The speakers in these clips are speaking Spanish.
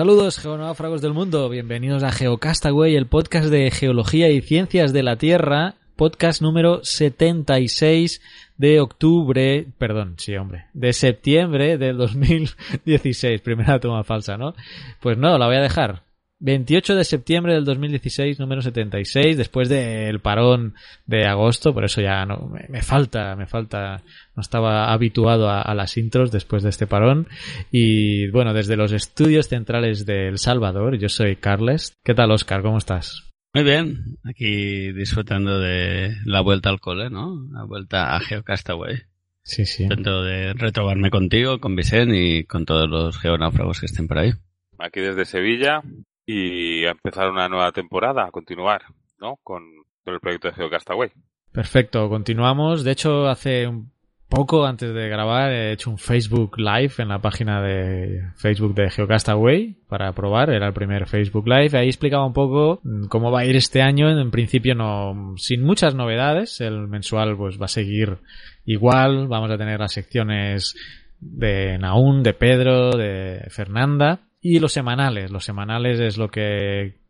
Saludos geonáufragos del mundo, bienvenidos a Geocastaway, el podcast de geología y ciencias de la Tierra, podcast número 76 de octubre, perdón, sí hombre, de septiembre del 2016, primera toma falsa, ¿no? Pues no, la voy a dejar, 28 de septiembre del 2016, número 76, después del parón de agosto, por eso ya no me, me falta, me falta, no estaba habituado a, a, las intros después de este parón. Y bueno, desde los estudios centrales de El Salvador, yo soy Carles. ¿Qué tal, Oscar? ¿Cómo estás? Muy bien, aquí disfrutando de la vuelta al cole, ¿no? La vuelta a GeoCastaway. Sí, sí. Intento de retrobarme contigo, con Vicente y con todos los geonáufragos que estén por ahí. Aquí desde Sevilla, y a empezar una nueva temporada, a continuar, ¿no? Con, el proyecto de GeoCastaway. Perfecto, continuamos. De hecho, hace un poco antes de grabar he hecho un Facebook Live en la página de Facebook de GeoCastaway para probar, era el primer Facebook Live. Ahí explicaba un poco cómo va a ir este año. En principio no, sin muchas novedades. El mensual pues va a seguir igual. Vamos a tener las secciones de Naún, de Pedro, de Fernanda y los semanales. Los semanales es lo que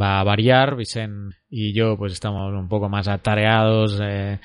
va a variar. Vicen y yo pues estamos un poco más atareados. Eh,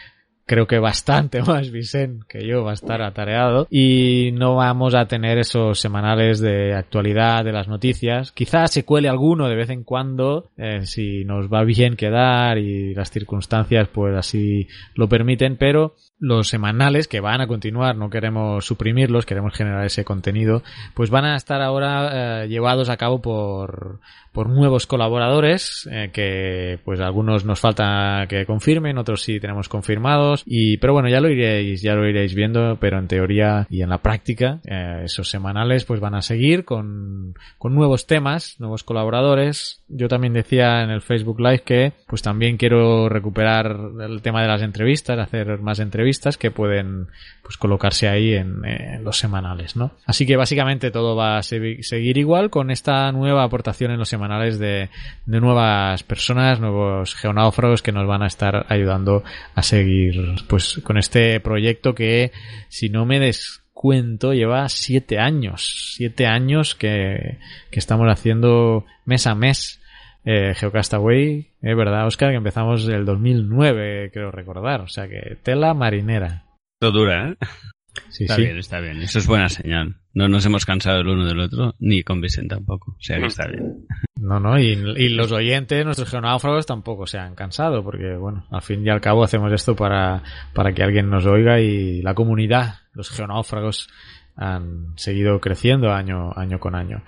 creo que bastante más Vicen que yo va a estar atareado. Y no vamos a tener esos semanales de actualidad de las noticias. Quizás se cuele alguno de vez en cuando eh, si nos va bien quedar y las circunstancias pues así lo permiten. Pero los semanales que van a continuar, no queremos suprimirlos, queremos generar ese contenido, pues van a estar ahora eh, llevados a cabo por, por nuevos colaboradores, eh, que pues algunos nos falta que confirmen, otros sí tenemos confirmados, y pero bueno, ya lo iréis, ya lo iréis viendo, pero en teoría y en la práctica, eh, esos semanales pues van a seguir con, con nuevos temas, nuevos colaboradores. Yo también decía en el Facebook Live que pues también quiero recuperar el tema de las entrevistas, hacer más entrevistas que pueden pues colocarse ahí en, los semanales, ¿no? Así que básicamente todo va a se seguir igual con esta nueva aportación en los semanales de, de nuevas personas, nuevos geonáufragos que nos van a estar ayudando a seguir pues con este proyecto que si no me descuento lleva siete años, siete años que, que estamos haciendo mes a mes eh, Geocastaway, es verdad, Oscar, que empezamos el 2009, creo recordar, o sea que tela marinera. Esto dura, ¿eh? Sí, está sí. bien, está bien. Eso es buena señal. No nos hemos cansado el uno del otro, ni con Vicente tampoco. O sea que está bien. No, no, y, y los oyentes, nuestros geonáufragos tampoco se han cansado, porque bueno, al fin y al cabo hacemos esto para, para que alguien nos oiga y la comunidad, los geonáufragos, han seguido creciendo año, año con año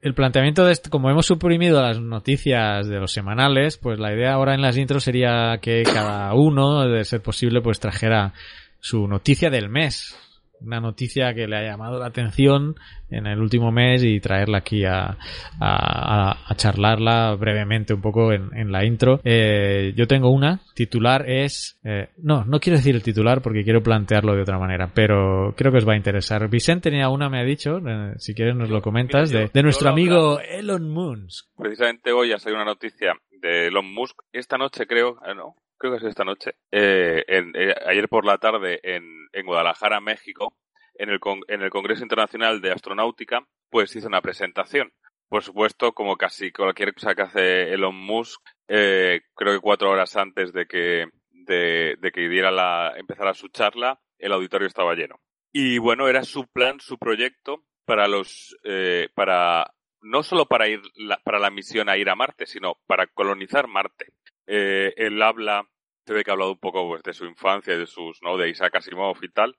el planteamiento de esto, como hemos suprimido las noticias de los semanales, pues la idea ahora en las intros sería que cada uno, de ser posible, pues trajera su noticia del mes. Una noticia que le ha llamado la atención en el último mes y traerla aquí a, a, a charlarla brevemente un poco en, en la intro. Eh, yo tengo una, titular es... Eh, no, no quiero decir el titular porque quiero plantearlo de otra manera, pero creo que os va a interesar. Vicente tenía una, me ha dicho, eh, si quieres nos lo comentas, de, de nuestro amigo Elon Musk. Precisamente hoy ha salido una noticia de Elon Musk. Esta noche creo, no, creo que es esta noche, eh, en, eh, ayer por la tarde en, en Guadalajara, México, en el, en el Congreso Internacional de Astronáutica, pues hizo una presentación. por supuesto, como casi cualquier cosa que hace Elon Musk, eh, creo que cuatro horas antes de que, de, de que diera la, empezara su charla, el auditorio estaba lleno. Y bueno, era su plan, su proyecto para los, eh, para, no solo para ir, la, para la misión a ir a Marte, sino para colonizar Marte. Eh, él habla, se ve que ha hablado un poco pues, de su infancia y de sus, ¿no? De Isaac Asimov y tal,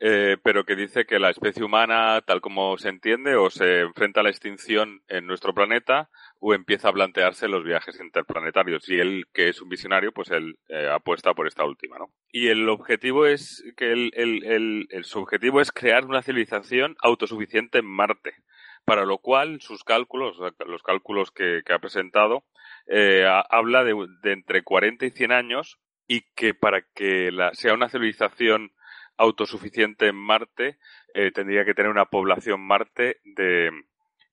eh, pero que dice que la especie humana, tal como se entiende, o se enfrenta a la extinción en nuestro planeta, o empieza a plantearse los viajes interplanetarios. Y él, que es un visionario, pues él eh, apuesta por esta última, ¿no? Y el objetivo es que el, el, el, su objetivo es crear una civilización autosuficiente en Marte. Para lo cual, sus cálculos, los cálculos que, que ha presentado, eh, habla de, de, entre 40 y 100 años y que para que la, sea una civilización autosuficiente en Marte, eh, tendría que tener una población Marte de,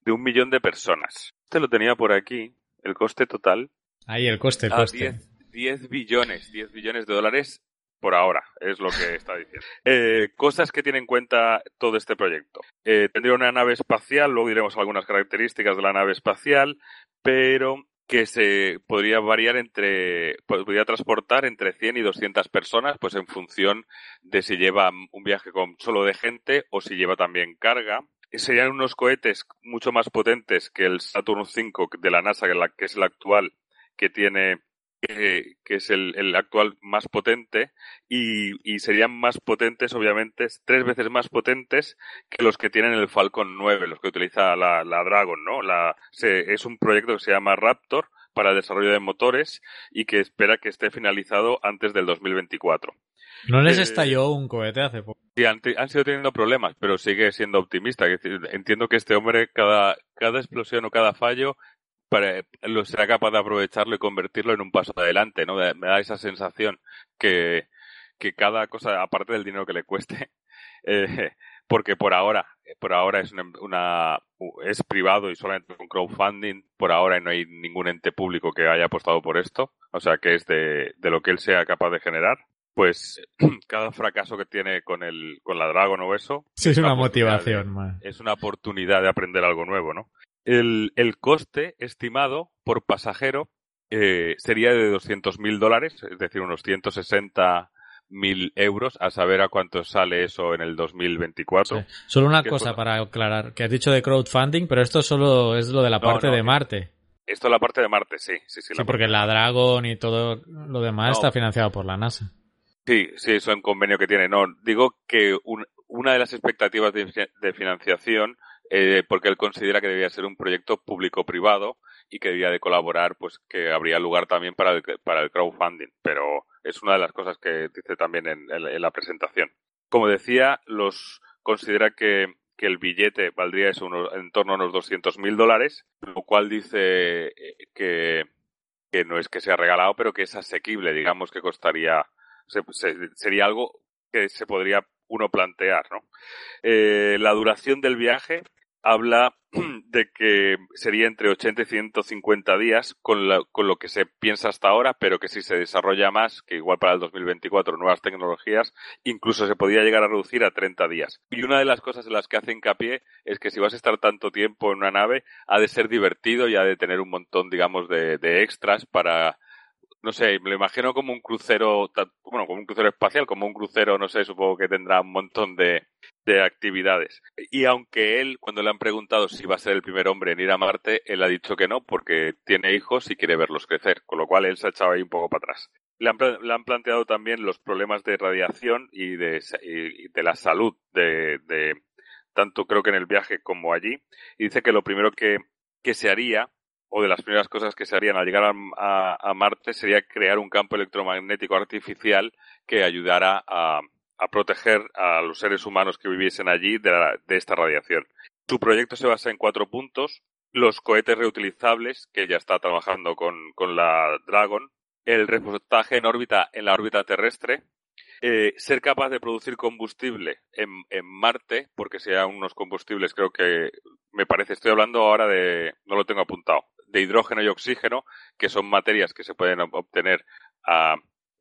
de un millón de personas. Este lo tenía por aquí, el coste total. Ahí el coste, el coste. 10, 10 billones, 10 billones de dólares por ahora, es lo que está diciendo. Eh, cosas que tiene en cuenta todo este proyecto. Eh, tendría una nave espacial, luego diremos algunas características de la nave espacial, pero que se podría variar entre, podría transportar entre 100 y 200 personas, pues en función de si lleva un viaje con solo de gente o si lleva también carga. Serían unos cohetes mucho más potentes que el Saturn V de la NASA, que es el actual, que tiene que, que es el, el, actual más potente y, y, serían más potentes, obviamente, tres veces más potentes que los que tienen el Falcon 9, los que utiliza la, la Dragon, ¿no? La, se, es un proyecto que se llama Raptor para el desarrollo de motores y que espera que esté finalizado antes del 2024. ¿No les estalló un cohete hace poco? Sí, han, han, sido teniendo problemas, pero sigue siendo optimista. Entiendo que este hombre, cada, cada explosión o cada fallo, para, lo será capaz de aprovecharlo y convertirlo en un paso adelante, ¿no? Me da esa sensación que, que cada cosa, aparte del dinero que le cueste, eh, porque por ahora, por ahora es una, una, es privado y solamente con crowdfunding, por ahora no hay ningún ente público que haya apostado por esto, o sea que es de, de lo que él sea capaz de generar. Pues cada fracaso que tiene con el con la Dragon o eso sí, es una motivación, man. es una oportunidad de aprender algo nuevo, ¿no? El, el coste estimado por pasajero eh, sería de 200.000 dólares, es decir, unos 160 mil euros, a saber a cuánto sale eso en el 2024. Sí. Solo una cosa es... para aclarar, que has dicho de crowdfunding, pero esto solo es lo de la no, parte no, de Marte. Esto es la parte de Marte, sí. Sí, sí, sí porque la Dragon y todo lo demás está financiado por la NASA. Sí, sí, eso es un convenio que tiene. No, digo que un, una de las expectativas de, de financiación, eh, porque él considera que debía ser un proyecto público-privado y que debía de colaborar, pues que habría lugar también para el, para el crowdfunding. Pero es una de las cosas que dice también en, en, en la presentación. Como decía, los considera que, que el billete valdría eso unos, en torno a unos 200 mil dólares, lo cual dice eh, que, que no es que sea regalado, pero que es asequible, digamos que costaría, se, se, sería algo que se podría uno plantear, ¿no? Eh, la duración del viaje habla de que sería entre 80 y 150 días con, la, con, lo que se piensa hasta ahora, pero que si se desarrolla más, que igual para el 2024 nuevas tecnologías, incluso se podría llegar a reducir a 30 días. Y una de las cosas en las que hace hincapié es que si vas a estar tanto tiempo en una nave, ha de ser divertido y ha de tener un montón, digamos, de, extras para no sé, me lo imagino como un crucero, bueno, como un crucero espacial, como un crucero, no sé, supongo que tendrá un montón de, de actividades. Y aunque él, cuando le han preguntado si va a ser el primer hombre en ir a Marte, él ha dicho que no, porque tiene hijos y quiere verlos crecer, con lo cual él se ha echado ahí un poco para atrás. Le han, le han planteado también los problemas de radiación y de, y de la salud de, de, tanto creo que en el viaje como allí, y dice que lo primero que, que se haría o de las primeras cosas que se harían al llegar a, a, a, Marte sería crear un campo electromagnético artificial que ayudara a, a proteger a los seres humanos que viviesen allí de, la, de, esta radiación. Su proyecto se basa en cuatro puntos. Los cohetes reutilizables, que ya está trabajando con, con la Dragon, el repostaje en órbita en la órbita terrestre, eh, ser capaz de producir combustible en, en, Marte, porque sean unos combustibles, creo que me parece, estoy hablando ahora de, no lo tengo apuntado, de hidrógeno y oxígeno, que son materias que se pueden obtener a,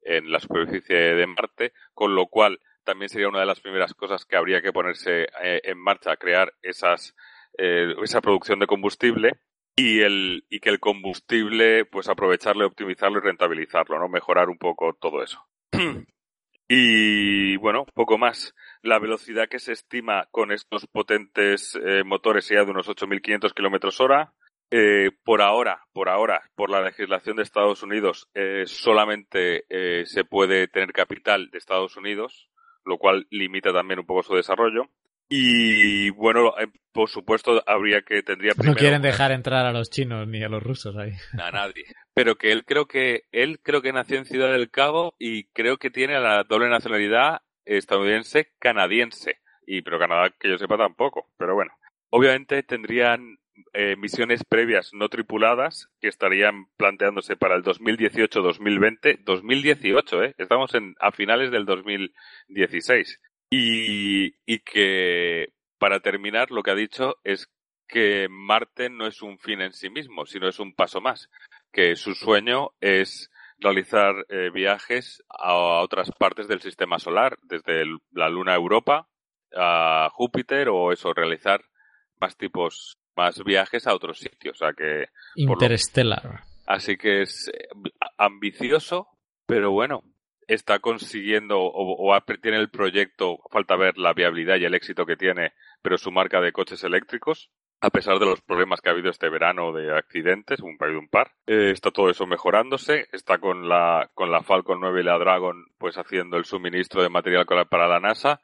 en la superficie de Marte, con lo cual también sería una de las primeras cosas que habría que ponerse eh, en marcha, crear esas eh, esa producción de combustible y el y que el combustible pues aprovecharlo, optimizarlo y rentabilizarlo, ¿no? Mejorar un poco todo eso. y bueno, poco más. La velocidad que se estima con estos potentes eh, motores sería de unos 8.500 kilómetros hora. Eh, por ahora, por ahora, por la legislación de Estados Unidos, eh, solamente eh, se puede tener capital de Estados Unidos, lo cual limita también un poco su desarrollo. Y bueno, eh, por supuesto, habría que tendría No primero quieren una- dejar entrar a los chinos ni a los rusos ahí. a nadie. Pero que él creo que él creo que nació en Ciudad del Cabo y creo que tiene la doble nacionalidad estadounidense canadiense. Y pero Canadá que yo sepa tampoco. Pero bueno, obviamente tendrían eh, misiones previas no tripuladas que estarían planteándose para el 2018-2020, 2018, eh. Estamos en a finales del 2016 y y que para terminar lo que ha dicho es que Marte no es un fin en sí mismo, sino es un paso más. Que su sueño es realizar eh, viajes a otras partes del sistema solar, desde la Luna Europa a Júpiter o eso, realizar más tipos, más viajes a otros sitios. O sea que, lo- Interstellar. así que es eh, ambicioso, pero bueno, está consiguiendo o, tiene el proyecto, falta ver la viabilidad y el éxito que tiene, pero su marca de coches eléctricos, a pesar de los problemas que ha habido este verano de accidentes, un, ha habido un par, eh, está todo eso mejorándose, está con la, con la Falcon 9 y la Dragon pues haciendo el suministro de material para la NASA.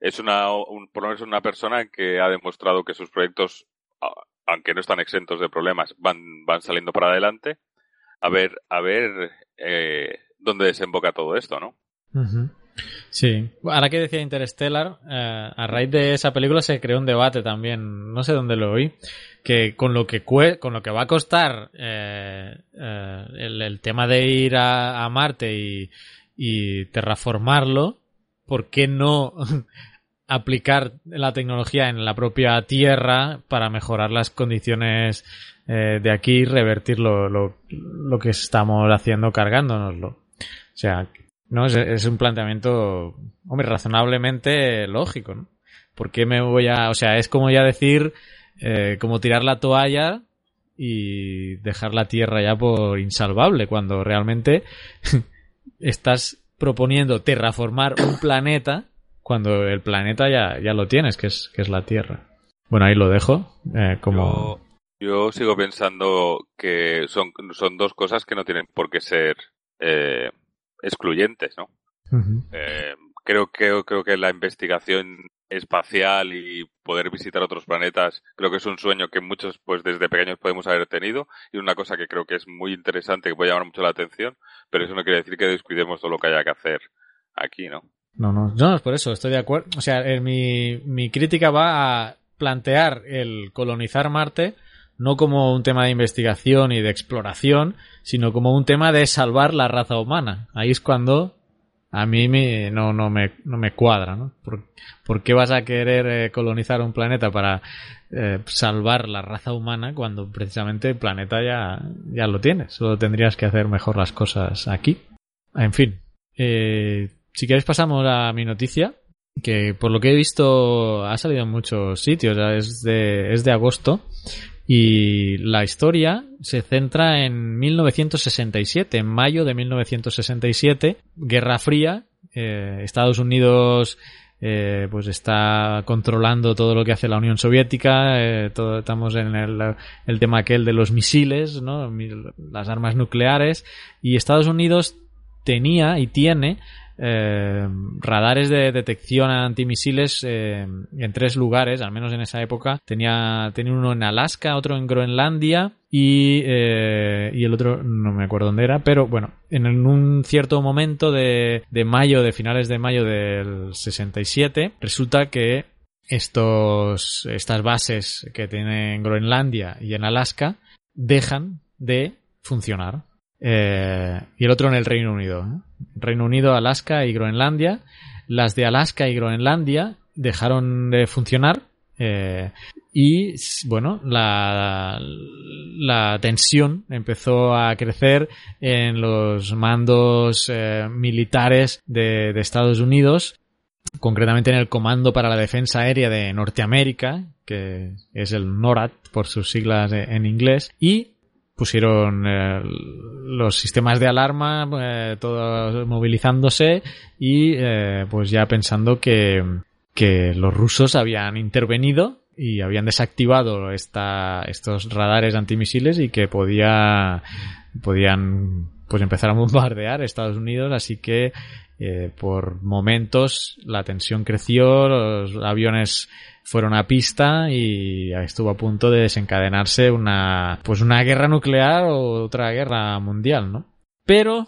Es una, un, por lo menos una persona que ha demostrado que sus proyectos, aunque no están exentos de problemas, van, van saliendo para adelante. A ver, a ver eh, dónde desemboca todo esto, ¿no? Sí. Ahora que decía Interstellar, eh, a raíz de esa película se creó un debate también, no sé dónde lo oí, que con lo que cue- con lo que va a costar eh, eh, el, el tema de ir a, a Marte y, y terraformarlo, ¿por qué no aplicar la tecnología en la propia Tierra para mejorar las condiciones eh, de aquí y revertir lo, lo, que estamos haciendo cargándonoslo? O sea, no, es, es un planteamiento, hombre, razonablemente lógico, ¿no? ¿Por qué me voy a...? O sea, es como ya decir, eh, como tirar la toalla y dejar la Tierra ya por insalvable, cuando realmente estás proponiendo terraformar un planeta cuando el planeta ya, ya lo tienes, que es, que es la Tierra. Bueno, ahí lo dejo, eh, como... Yo, yo sigo pensando que son, son dos cosas que no tienen por qué ser eh, excluyentes, ¿no? Eh, creo que creo que la investigación espacial y poder visitar otros planetas creo que es un sueño que muchos pues desde pequeños podemos haber tenido y una cosa que creo que es muy interesante que puede llamar mucho la atención pero eso no quiere decir que descuidemos todo lo que haya que hacer aquí no No, no, no, es por eso, estoy de acuerdo. O sea, eh, mi, mi crítica va a plantear el colonizar Marte no como un tema de investigación y de exploración, sino como un tema de salvar la raza humana. Ahí es cuando a mí me, no, no, me, no me cuadra, ¿no? ¿Por, por qué vas a querer eh, colonizar un planeta para eh, salvar la raza humana cuando precisamente el planeta ya, ya lo tienes? Solo tendrías que hacer mejor las cosas aquí. En fin, eh, si queréis pasamos a mi noticia, que por lo que he visto ha salido en muchos sitios, es de, es de agosto, y la historia se centra en 1967, en mayo de 1967, Guerra Fría, eh, Estados Unidos eh, pues está controlando todo lo que hace la Unión Soviética, eh, estamos en el, el tema aquel de los misiles, ¿no? Las armas nucleares, y Estados Unidos tenía y tiene eh, radares de detección antimisiles eh, en tres lugares, al menos en esa época. Tenía, tenía uno en Alaska, otro en Groenlandia y, eh, y el otro no me acuerdo dónde era, pero bueno, en un cierto momento de, de mayo, de finales de mayo del 67, resulta que estos, estas bases que tiene en Groenlandia y en Alaska dejan de funcionar. Eh, y el otro en el Reino Unido. ¿eh? Reino Unido, Alaska y Groenlandia. Las de Alaska y Groenlandia dejaron de funcionar. eh, y bueno, la, la tensión empezó a crecer en los mandos militares de, de Estados Unidos concretamente en el Comando para la Defensa Aérea de Norteamérica, que es el NORAD por sus siglas en inglés, y pusieron eh, los sistemas de alarma, eh, todos movilizándose y eh, pues ya pensando que, que los rusos habían intervenido y habían desactivado esta, estos radares antimisiles y que podía, podían pues empezar a bombardear Estados Unidos, así que eh, por momentos la tensión creció, los aviones fueron a pista y estuvo a punto de desencadenarse una pues una guerra nuclear o otra guerra mundial, ¿no? Pero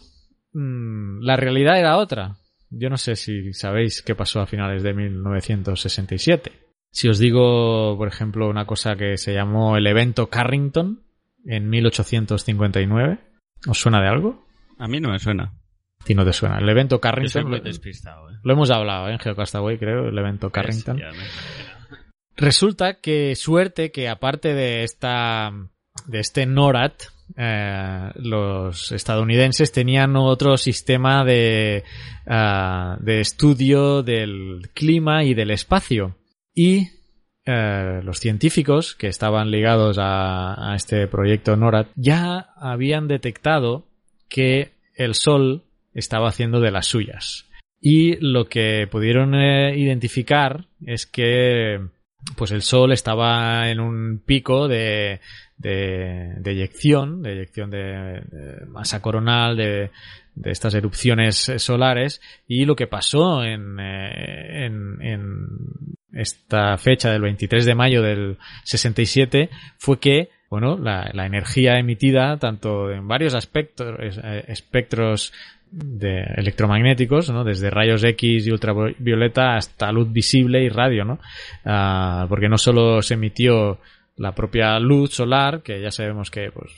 mmm, la realidad era otra. Yo no sé si sabéis qué pasó a finales de 1967. Si os digo, por ejemplo, una cosa que se llamó el evento Carrington en 1859, ¿os suena de algo? A mí no me suena. Si no te suena. El evento Yo soy Carrington muy lo, despistado, ¿eh? lo hemos hablado ¿eh? en Geocastaway, creo, el evento Carrington. Me- Resulta que suerte que aparte de esta de este NORAD eh, los estadounidenses tenían otro sistema de, ah, de estudio del clima y del espacio y eh, los científicos que estaban ligados a, este proyecto NORAD ya habían detectado que el Sol estaba haciendo de las suyas. Y lo que pudieron eh, identificar es que pues el Sol estaba en un pico de, de, de eyección, de eyección de, masa coronal, de, de estas erupciones solares, y lo que pasó en, eh, esta fecha del 23 de mayo del 67 fue que bueno, la, energía emitida tanto en varios aspectos, eh, espectros de electromagnéticos, ¿no? Desde rayos X y ultravioleta hasta luz visible y radio, ¿no? Ah, porque no solo se emitió la propia luz solar, que ya sabemos que pues,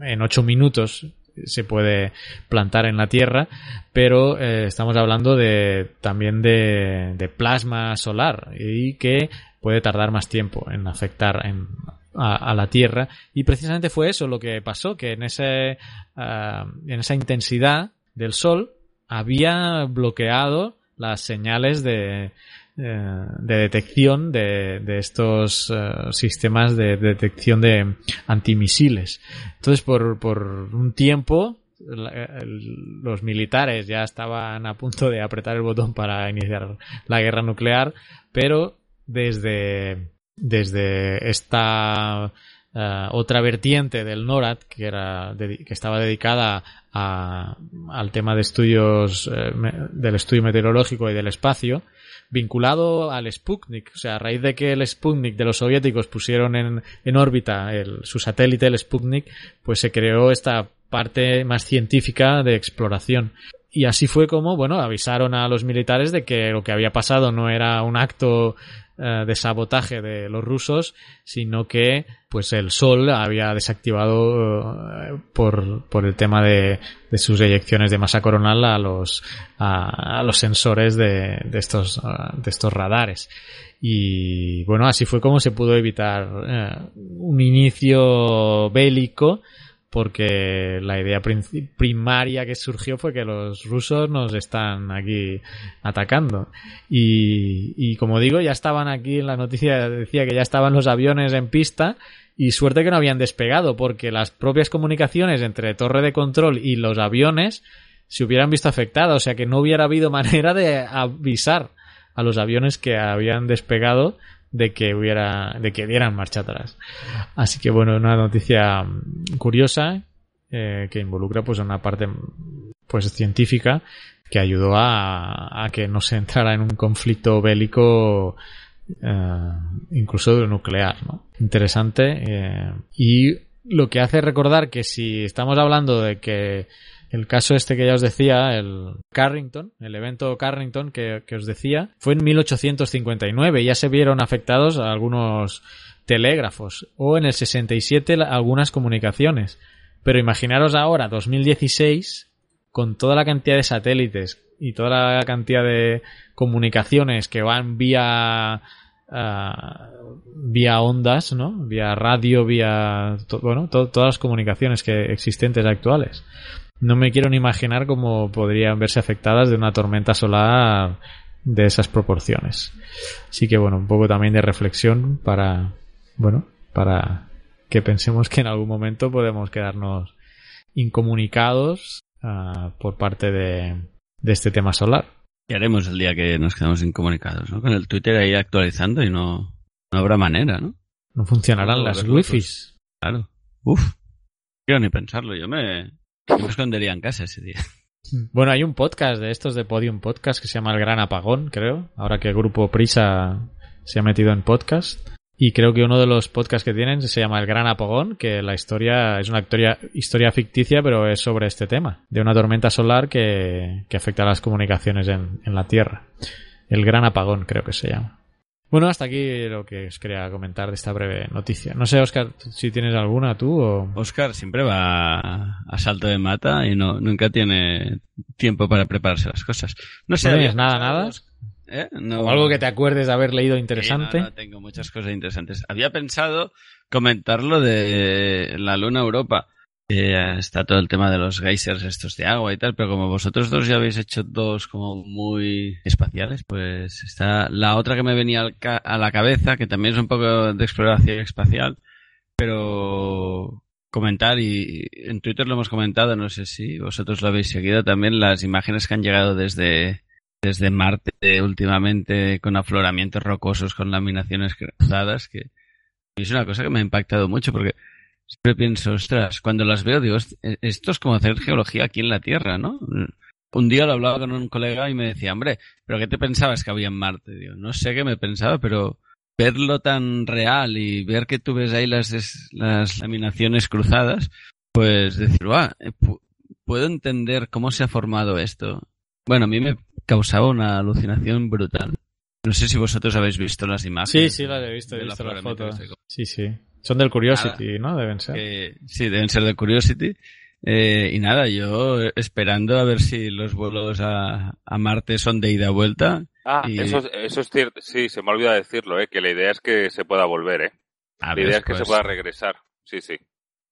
en 8 minutos se puede plantar en la Tierra, pero eh, estamos hablando de también de, plasma solar y que puede tardar más tiempo en afectar en, a, la Tierra. Y precisamente fue eso lo que pasó que en ese uh, en esa intensidad del Sol había bloqueado las señales de, eh, de detección de, de estos uh, sistemas de, detección de antimisiles. Entonces, por, por un tiempo, los militares ya estaban a punto de apretar el botón para iniciar la guerra nuclear, pero desde, desde esta Uh, otra vertiente del NORAD que era que estaba dedicada a, al tema de estudios eh, del estudio meteorológico y del espacio vinculado al Sputnik. O sea a raíz de que el Sputnik de los soviéticos pusieron en, en órbita el, su satélite el Sputnik pues se creó esta parte más científica de exploración y así fue como, bueno, avisaron a los militares de que lo que había pasado no era un acto eh, de sabotaje de los rusos, sino que pues el sol había desactivado eh, por, por el tema de, de, sus eyecciones de masa coronal a los, a, los sensores de, de estos, de estos radares. Y bueno, así fue como se pudo evitar eh, un inicio bélico porque la idea primaria que surgió fue que los rusos nos están aquí atacando. Y, y, como digo, ya estaban aquí en la noticia, decía que ya estaban los aviones en pista y suerte que no habían despegado, porque las propias comunicaciones entre torre de control y los aviones se hubieran visto afectadas, o sea que no hubiera habido manera de avisar a los aviones que habían despegado de que hubiera de que dieran marcha atrás así que bueno una noticia curiosa eh, que involucra pues una parte pues científica que ayudó a, que no se entrara en un conflicto bélico eh, incluso nuclear ¿no? interesante eh, y lo que hace recordar que si estamos hablando de que el caso este que ya os decía, el Carrington, el evento Carrington que, que, os decía, fue en 1859 y ya se vieron afectados algunos telégrafos o en el 67 algunas comunicaciones. Pero imaginaros ahora, 2016, con toda la cantidad de satélites y toda la cantidad de comunicaciones que van vía Uh, vía ondas, ¿no? Vía radio, vía, bueno, to, todas las comunicaciones que existentes actuales no me quiero ni imaginar cómo podrían verse afectadas de una tormenta solar de esas proporciones. Así que bueno, un poco también de reflexión para, bueno, para que pensemos que en algún momento podemos quedarnos incomunicados uh, por parte de, de este tema solar. ¿Qué haremos el día que nos quedamos incomunicados? ¿no? Con el Twitter ahí actualizando y no, no habrá manera, ¿no? No funcionarán No, las wifis. Claro. Uf. No quiero ni pensarlo. Yo me, yo en casa ese día. Bueno, hay un podcast de estos de Podium Podcast que se llama El Gran Apagón, creo. Ahora que el grupo Prisa se ha metido en podcast. Y creo que uno de los podcasts que tienen se llama El Gran Apagón, que la historia es una historia, historia ficticia, pero es sobre este tema, de una tormenta solar que, que afecta a las comunicaciones en, en la Tierra. El Gran Apagón creo que se llama. Bueno, hasta aquí lo que os quería comentar de esta breve noticia. No sé, Oscar, si tienes alguna tú o... Oscar siempre va a, salto de mata y no nunca tiene tiempo para prepararse las cosas. No sé. ¿No tienes nada, nada? ¿Eh? No. o algo que te acuerdes de haber leído interesante. no, no, tengo muchas cosas interesantes. Había pensado comentar lo de la Luna Europa. Eh, está todo el tema de los geysers estos de agua y tal, pero como vosotros dos ya habéis hecho dos como muy espaciales, pues está la otra que me venía a la cabeza, que también es un poco de exploración espacial, pero comentar y en Twitter lo hemos comentado, no sé si vosotros lo habéis seguido también, las imágenes que han llegado desde, desde Marte últimamente con afloramientos rocosos, con laminaciones cruzadas, que es una cosa que me ha impactado mucho porque siempre pienso, ostras, cuando las veo digo, "Host- esto es como hacer geología aquí en la Tierra, ¿no? Un día lo hablaba con un colega y me decía, hombre, ¿pero qué te pensabas que había en Marte? Digo, no sé qué me pensaba, pero verlo tan real y ver que tú ves ahí las, las laminaciones cruzadas, pues decir, "Buah, eh, pu- puedo entender cómo se ha formado esto. Bueno, a mí me causaba una alucinación brutal. No sé si vosotros habéis visto las Sí, imágenes. sí, las he visto, he visto las fotos. Sí, sí. Son del Curiosity, ¿no? Deben ser. que sí, deben ser de Curiosity. Eh, y nada, yo esperando a ver si los vuelos a, a Marte son de ida y vuelta. Ah, Y- eso, es- eso es cierto. Sí, se me olvida decirlo, ¿eh? Que la idea es que se pueda volver, ¿eh? A La ver, idea es que pues, se pueda regresar. Sí, sí.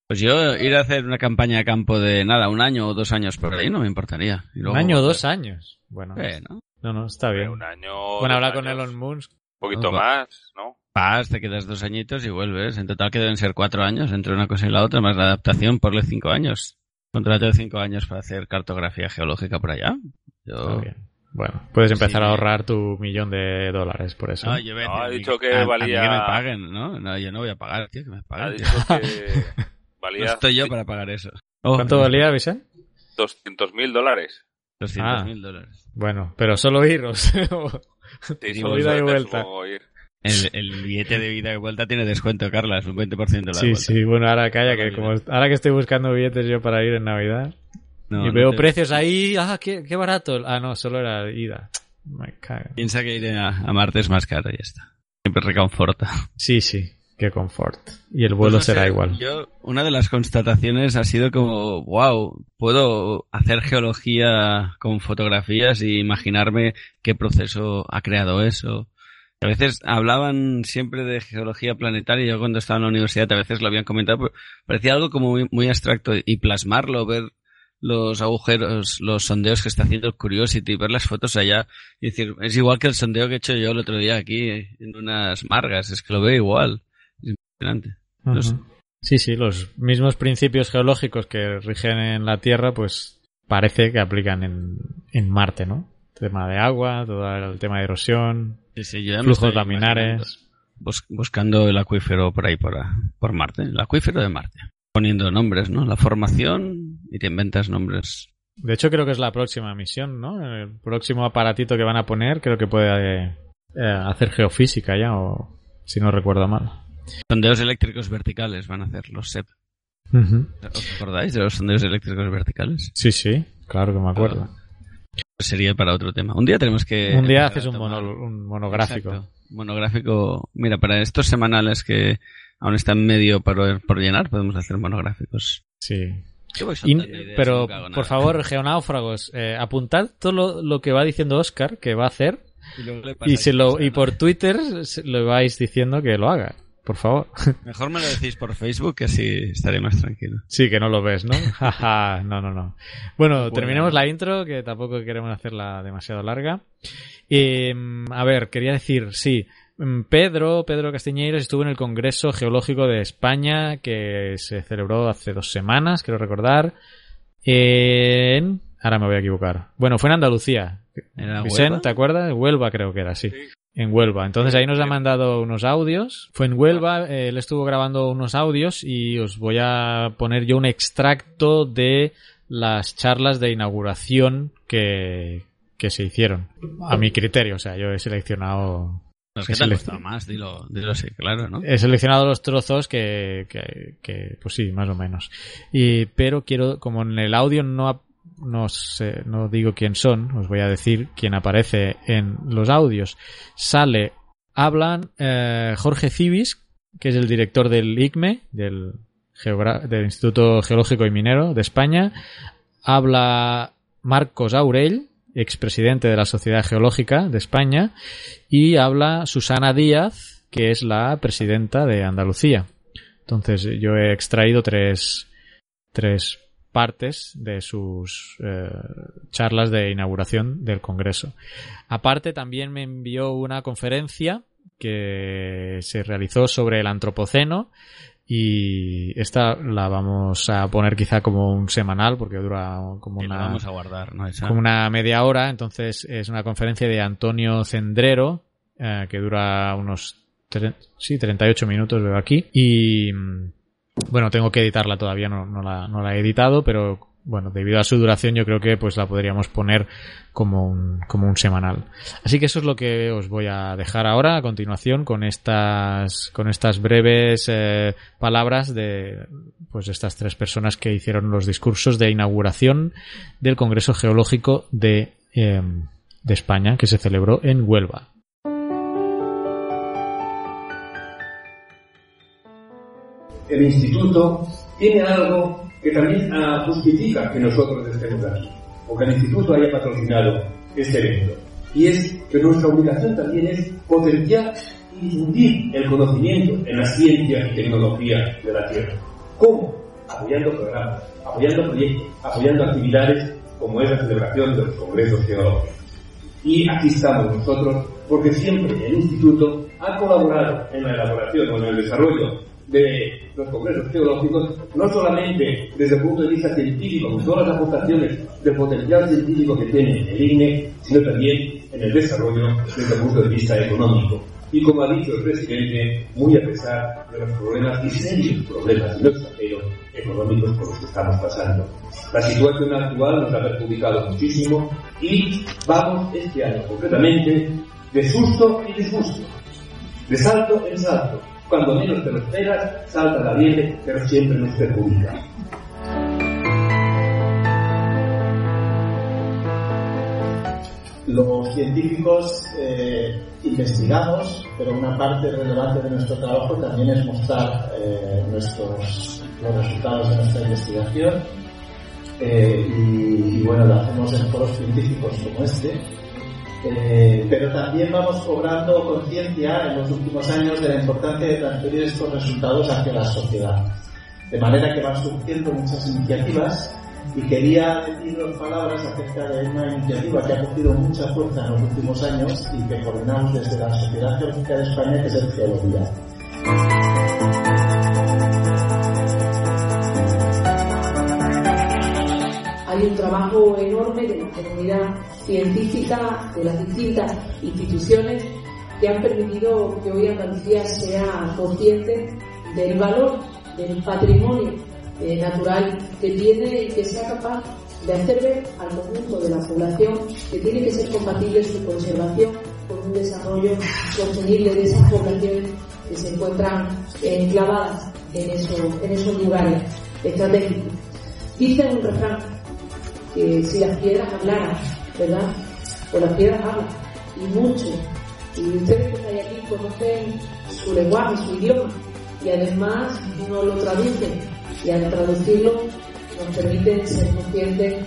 pues yo ir a hacer una campaña a campo de nada, un año o dos años por ahí no me importaría. Y Un luego año o dos años. Bueno, Eh, ¿no? no, está bien. Un año. Bueno, dos habla con Elon Musk. Un poquito No, más, ¿no? Vas, te quedas dos añitos y vuelves. En total que deben ser cuatro años entre una cosa y la otra, más la adaptación, ponle cinco años. Contrato de cinco años para hacer cartografía geológica por allá. Yo... Bueno, puedes empezar Sí. a ahorrar tu millón de dólares por eso. No, yo voy a No, ha dicho que a- a mí valía- que me paguen, ¿no? No, yo no voy a pagar, tío, que me Ha paguen. tío. dicho que No valía estoy yo para pagar eso. Oh, ¿Cuánto valía, Vicente? 200 mil dólares. 200 Ah. mil dólares. Bueno, pero solo ir, o sea, o- Sí, solo ida y vuelta. supongo, ir. El, el billete de ida y vuelta tiene descuento, Carlas, un 20% de la Sí, vuelta. sí, bueno, ahora calla, que como ahora que estoy buscando billetes yo para ir en Navidad No, y no veo te- precios ahí, ah, qué, qué barato. Ah, no, solo era ida. Me cago. Piensa que ir a, a Marte es más caro y ya está. Siempre reconforta. Sí, sí, qué confort. Y el vuelo Pues no será sé, igual. Yo, una de las constataciones ha sido como, wow, puedo hacer geología con fotografías y imaginarme qué proceso ha creado eso. A veces hablaban siempre de geología planetaria, yo cuando estaba en la universidad a veces lo habían comentado, pero parecía algo como muy, muy abstracto y plasmarlo, ver los agujeros, los sondeos que está haciendo el Curiosity, ver las fotos allá y decir, es igual que el sondeo que he hecho yo el otro día aquí en unas margas, es que lo veo igual. Es impresionante. Sí, sí, los mismos principios geológicos que rigen en la Tierra, pues parece que aplican en, en Marte, ¿no? Tema de agua, todo el tema de erosión, Sí, sí, yo ya me flujos laminares. bus- buscando el acuífero por ahí, por, por Marte. El acuífero de Marte. Poniendo nombres, ¿no? La formación y te inventas nombres. De hecho, creo que es la próxima misión, ¿no? El próximo aparatito que van a poner, creo que puede eh, hacer geofísica ya, o si no recuerdo mal. Sondeos eléctricos verticales van a hacer los SEP. ¿Os acordáis de los sondeos eléctricos verticales? Sí, sí, claro que me acuerdo. Pues sería para otro tema. Un día tenemos que... un día haces un, mono- un monográfico. Exacto. Monográfico. Mira, para estos semanales que aún están medio por, por llenar, podemos hacer monográficos. Sí. Ideas pero, por favor, geonáufragos, eh, apuntad todo lo, lo que va diciendo Oscar que va a hacer Y, se lo, y por Twitter se- le vais diciendo que lo haga. Por favor. Mejor me lo decís por Facebook, que así estaré más tranquilo. Sí, que no lo ves, ¿no? no, no, no. Bueno, terminemos la intro, que tampoco queremos hacerla demasiado larga. Mm, a ver, quería decir, sí, mm, Pedro, Pedro Castiñeiros estuvo en el Congreso Geológico de España, que se celebró hace dos semanas, quiero recordar. En... Ahora me voy a equivocar. Bueno, fue en Andalucía. Vicente, ¿te acuerdas? Huelva creo que era, sí. En Huelva. Entonces ahí nos ha mandado unos audios. Fue en Huelva, eh, él estuvo grabando unos audios y os voy a poner yo un extracto de las charlas de inauguración que, que se hicieron. A mi criterio, o sea, yo he seleccionado que te más, dilo, dilo así, claro, ¿no? He seleccionado los trozos que, que, que, pues sí, más o menos. Y, pero quiero, como en el audio no, no, sé, no digo quién son, os voy a decir quién aparece en los audios. Sale, hablan eh, Jorge Cibis, que es el director del ICME, del, del Instituto Geológico y Minero de España. Habla Marcos Aurel, expresidente de la Sociedad Geológica de España. Y habla Susana Díaz, que es la presidenta de Andalucía. Entonces yo he extraído tres, tres partes de sus eh, charlas de inauguración del Congreso. Aparte, también me envió una conferencia que se realizó sobre el Antropoceno y esta la vamos a poner quizá como un semanal porque dura como una vamos a guardar como una media hora. Entonces es una conferencia de Antonio Cendrero eh, que dura unos sí 38 minutos veo aquí. Y bueno, tengo que editarla todavía, no, no, la, no la he editado, pero bueno, debido a su duración yo creo que pues la podríamos poner como un, como un semanal. Así que eso es lo que os voy a dejar ahora a continuación con estas, con estas breves eh, palabras de pues estas tres personas que hicieron los discursos de inauguración del Congreso Geológico de, eh, de España que se celebró en Huelva. El instituto tiene algo que también ah, justifica que nosotros estemos aquí, o que el instituto haya patrocinado este evento. Y es que nuestra obligación también es potenciar y difundir el conocimiento en la ciencia y tecnología de la Tierra. ¿Cómo? Apoyando programas, apoyando proyectos, apoyando actividades como es la celebración de los congresos geológicos. Y aquí estamos nosotros porque siempre el instituto ha colaborado en la elaboración o en el desarrollo de los congresos geológicos, no solamente desde el punto de vista científico, con todas las aportaciones del potencial científico que tiene el INE, sino también en el desarrollo desde el punto de vista económico. Y como ha dicho el presidente, muy a pesar de los problemas y serios problemas, no exagero, económicos por los que estamos pasando. La situación actual nos ha perjudicado muchísimo y vamos este año concretamente de susto y disgusto, de salto en salto, cuando menos te lo esperas, salta la liebre, pero siempre nos perjudica. Los científicos eh, investigamos, pero una parte relevante de nuestro trabajo también es mostrar eh, nuestros, los resultados de nuestra investigación. Eh, y, y, bueno, lo hacemos en foros científicos como este, eh, pero también vamos cobrando conciencia en los últimos años de la importancia de transferir estos resultados hacia la sociedad. De manera que van surgiendo muchas iniciativas y quería decir dos palabras acerca de una iniciativa que ha cogido mucha fuerza en los últimos años y que coordinamos desde la Sociedad Geológica de España, que es el Geología. hay un trabajo enorme de la comunidad científica, de las distintas instituciones que han permitido que hoy Andalucía sea consciente del valor del patrimonio eh, natural que tiene y que sea capaz de hacer ver al conjunto de la población que tiene que ser compatible su conservación con un desarrollo sostenible de esas poblaciones que se encuentran enclavadas en, en esos lugares estratégicos. Dice un refrán que si las piedras hablaran, ¿verdad? O las piedras hablan, y mucho. Y ustedes que están aquí conocen su lenguaje, su idioma, y además no lo traducen. Y al traducirlo nos permite ser conscientes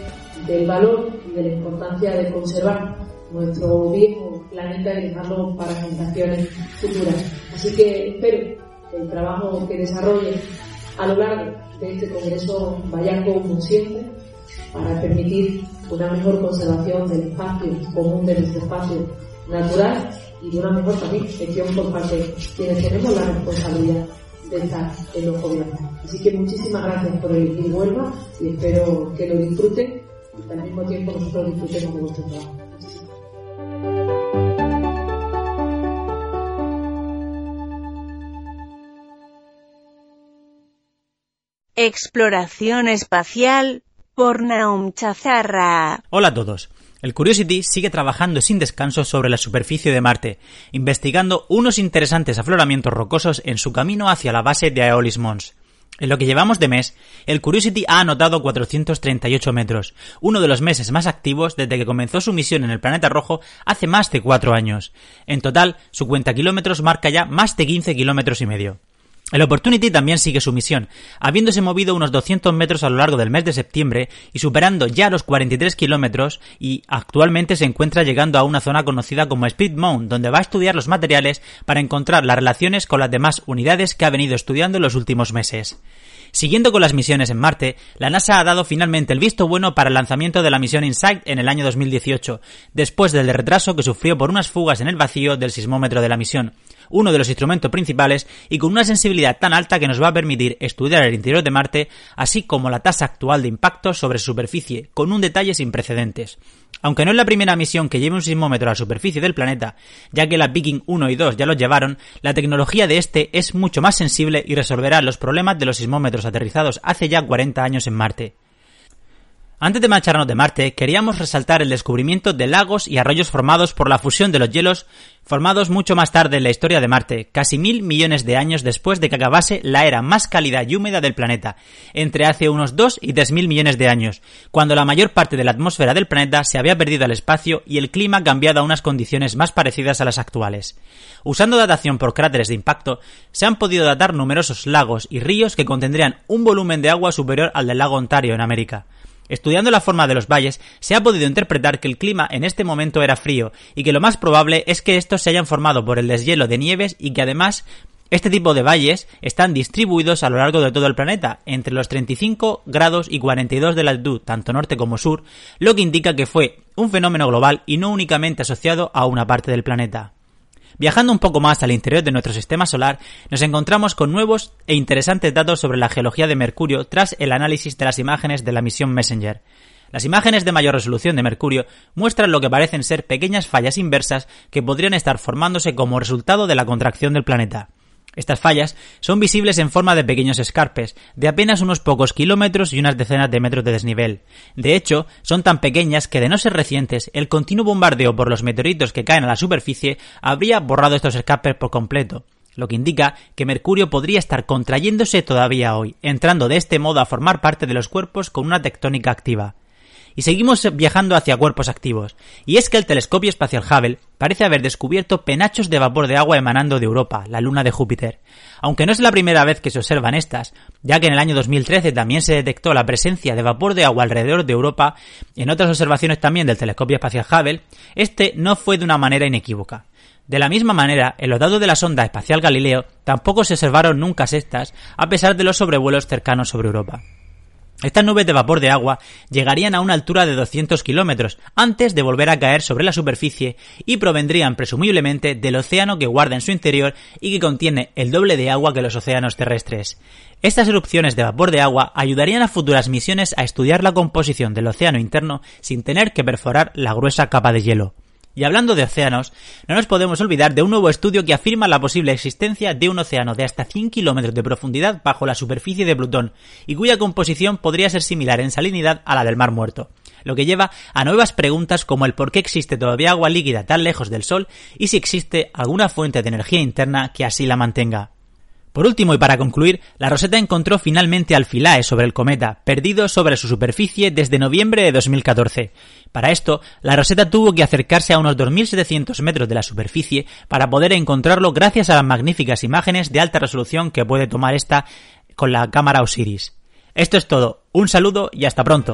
del valor y de la importancia de conservar nuestro viejo planeta y dejarlo para generaciones futuras. Así que espero el trabajo que desarrolle a lo largo de este Congreso vaya como siempre para permitir una mejor conservación del espacio común de nuestro espacio natural y de una mejor también gestión por parte de quienes tenemos la responsabilidad de estar en los gobiernos. Así que muchísimas gracias por el y vuelva y espero que lo disfruten y al mismo tiempo nosotros disfrutemos de vuestro trabajo. Exploración espacial por Naum Chazarra. Hola a todos. El Curiosity sigue trabajando sin descanso sobre la superficie de Marte, investigando unos interesantes afloramientos rocosos en su camino hacia la base de Aeolis Mons. En lo que llevamos de mes, el Curiosity ha anotado 438 metros, uno de los meses más activos desde que comenzó su misión en el planeta rojo hace más de cuatro años. En total, su cuenta kilómetros marca ya más de 15 kilómetros y medio. El Opportunity también sigue su misión, habiéndose movido unos 200 metros a lo largo del mes de septiembre y superando ya los 43 kilómetros y actualmente se encuentra llegando a una zona conocida como Speed Mount, donde va a estudiar los materiales para encontrar las relaciones con las demás unidades que ha venido estudiando en los últimos meses. Siguiendo con las misiones en Marte, la NASA ha dado finalmente el visto bueno para el lanzamiento de la misión InSight en el año 2018, después del retraso que sufrió por unas fugas en el vacío del sismómetro de la misión uno de los instrumentos principales y con una sensibilidad tan alta que nos va a permitir estudiar el interior de Marte, así como la tasa actual de impacto sobre su superficie, con un detalle sin precedentes. Aunque no es la primera misión que lleve un sismómetro a la superficie del planeta, ya que la Viking 1 y 2 ya lo llevaron, la tecnología de este es mucho más sensible y resolverá los problemas de los sismómetros aterrizados hace ya 40 años en Marte. Antes de marcharnos de Marte, queríamos resaltar el descubrimiento de lagos y arroyos formados por la fusión de los hielos formados mucho más tarde en la historia de Marte, casi mil millones de años después de que acabase la era más cálida y húmeda del planeta, entre hace unos dos y tres mil millones de años, cuando la mayor parte de la atmósfera del planeta se había perdido al espacio y el clima cambiado a unas condiciones más parecidas a las actuales. Usando datación por cráteres de impacto, se han podido datar numerosos lagos y ríos que contendrían un volumen de agua superior al del lago Ontario en América. Estudiando la forma de los valles, se ha podido interpretar que el clima en este momento era frío y que lo más probable es que estos se hayan formado por el deshielo de nieves y que además este tipo de valles están distribuidos a lo largo de todo el planeta, entre los 35 grados y 42 de latitud, tanto norte como sur, lo que indica que fue un fenómeno global y no únicamente asociado a una parte del planeta. Viajando un poco más al interior de nuestro sistema solar, nos encontramos con nuevos e interesantes datos sobre la geología de Mercurio tras el análisis de las imágenes de la misión Messenger. Las imágenes de mayor resolución de Mercurio muestran lo que parecen ser pequeñas fallas inversas que podrían estar formándose como resultado de la contracción del planeta. Estas fallas son visibles en forma de pequeños escarpes, de apenas unos pocos kilómetros y unas decenas de metros de desnivel. De hecho, son tan pequeñas que de no ser recientes, el continuo bombardeo por los meteoritos que caen a la superficie habría borrado estos escarpes por completo lo que indica que Mercurio podría estar contrayéndose todavía hoy, entrando de este modo a formar parte de los cuerpos con una tectónica activa. Y seguimos viajando hacia cuerpos activos. Y es que el telescopio espacial Hubble parece haber descubierto penachos de vapor de agua emanando de Europa, la luna de Júpiter. Aunque no es la primera vez que se observan estas, ya que en el año 2013 también se detectó la presencia de vapor de agua alrededor de Europa, en otras observaciones también del telescopio espacial Hubble, este no fue de una manera inequívoca. De la misma manera, en los datos de la sonda espacial Galileo tampoco se observaron nunca estas, a pesar de los sobrevuelos cercanos sobre Europa. Estas nubes de vapor de agua llegarían a una altura de 200 kilómetros antes de volver a caer sobre la superficie y provendrían presumiblemente del océano que guarda en su interior y que contiene el doble de agua que los océanos terrestres. Estas erupciones de vapor de agua ayudarían a futuras misiones a estudiar la composición del océano interno sin tener que perforar la gruesa capa de hielo. Y hablando de océanos, no nos podemos olvidar de un nuevo estudio que afirma la posible existencia de un océano de hasta 100 kilómetros de profundidad bajo la superficie de Plutón, y cuya composición podría ser similar en salinidad a la del Mar Muerto, lo que lleva a nuevas preguntas como el por qué existe todavía agua líquida tan lejos del Sol y si existe alguna fuente de energía interna que así la mantenga. Por último y para concluir, la Rosetta encontró finalmente al Philae sobre el cometa, perdido sobre su superficie desde noviembre de 2014. Para esto, la Rosetta tuvo que acercarse a unos 2.700 metros de la superficie para poder encontrarlo gracias a las magníficas imágenes de alta resolución que puede tomar esta con la cámara Osiris. Esto es todo, un saludo y hasta pronto.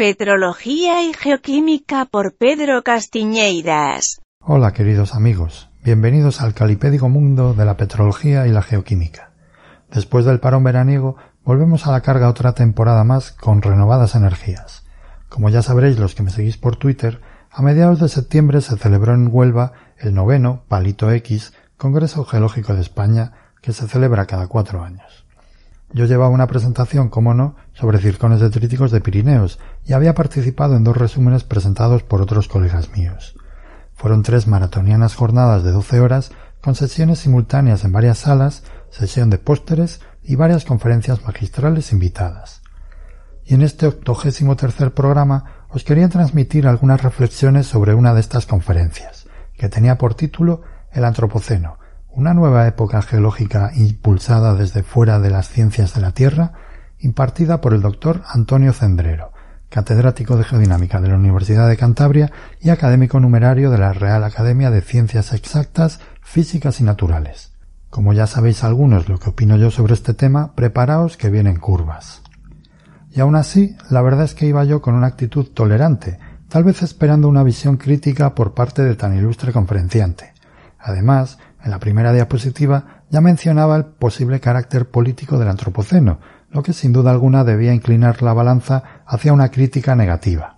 Petrología y Geoquímica por Pedro Castiñeiras. Hola queridos amigos, bienvenidos al calipédico mundo de la petrología y la geoquímica. Después del parón veraniego, volvemos a la carga otra temporada más con renovadas energías. Como ya sabréis los que me seguís por Twitter, a mediados de septiembre se celebró en Huelva el noveno Palito X Congreso Geológico de España que se celebra cada cuatro años. Yo llevaba una presentación, como no, sobre circones detríticos de Pirineos y había participado en dos resúmenes presentados por otros colegas míos. Fueron tres maratonianas jornadas de doce horas con sesiones simultáneas en varias salas, sesión de pósteres y varias conferencias magistrales invitadas. Y en este octogésimo tercer programa os quería transmitir algunas reflexiones sobre una de estas conferencias, que tenía por título El Antropoceno, una nueva época geológica impulsada desde fuera de las ciencias de la Tierra, impartida por el doctor Antonio Cendrero, catedrático de Geodinámica de la Universidad de Cantabria y académico numerario de la Real Academia de Ciencias Exactas, Físicas y Naturales. Como ya sabéis algunos lo que opino yo sobre este tema, preparaos que vienen curvas. Y aún así, la verdad es que iba yo con una actitud tolerante, tal vez esperando una visión crítica por parte de tan ilustre conferenciante. Además, en la primera diapositiva ya mencionaba el posible carácter político del Antropoceno, lo que sin duda alguna debía inclinar la balanza hacia una crítica negativa.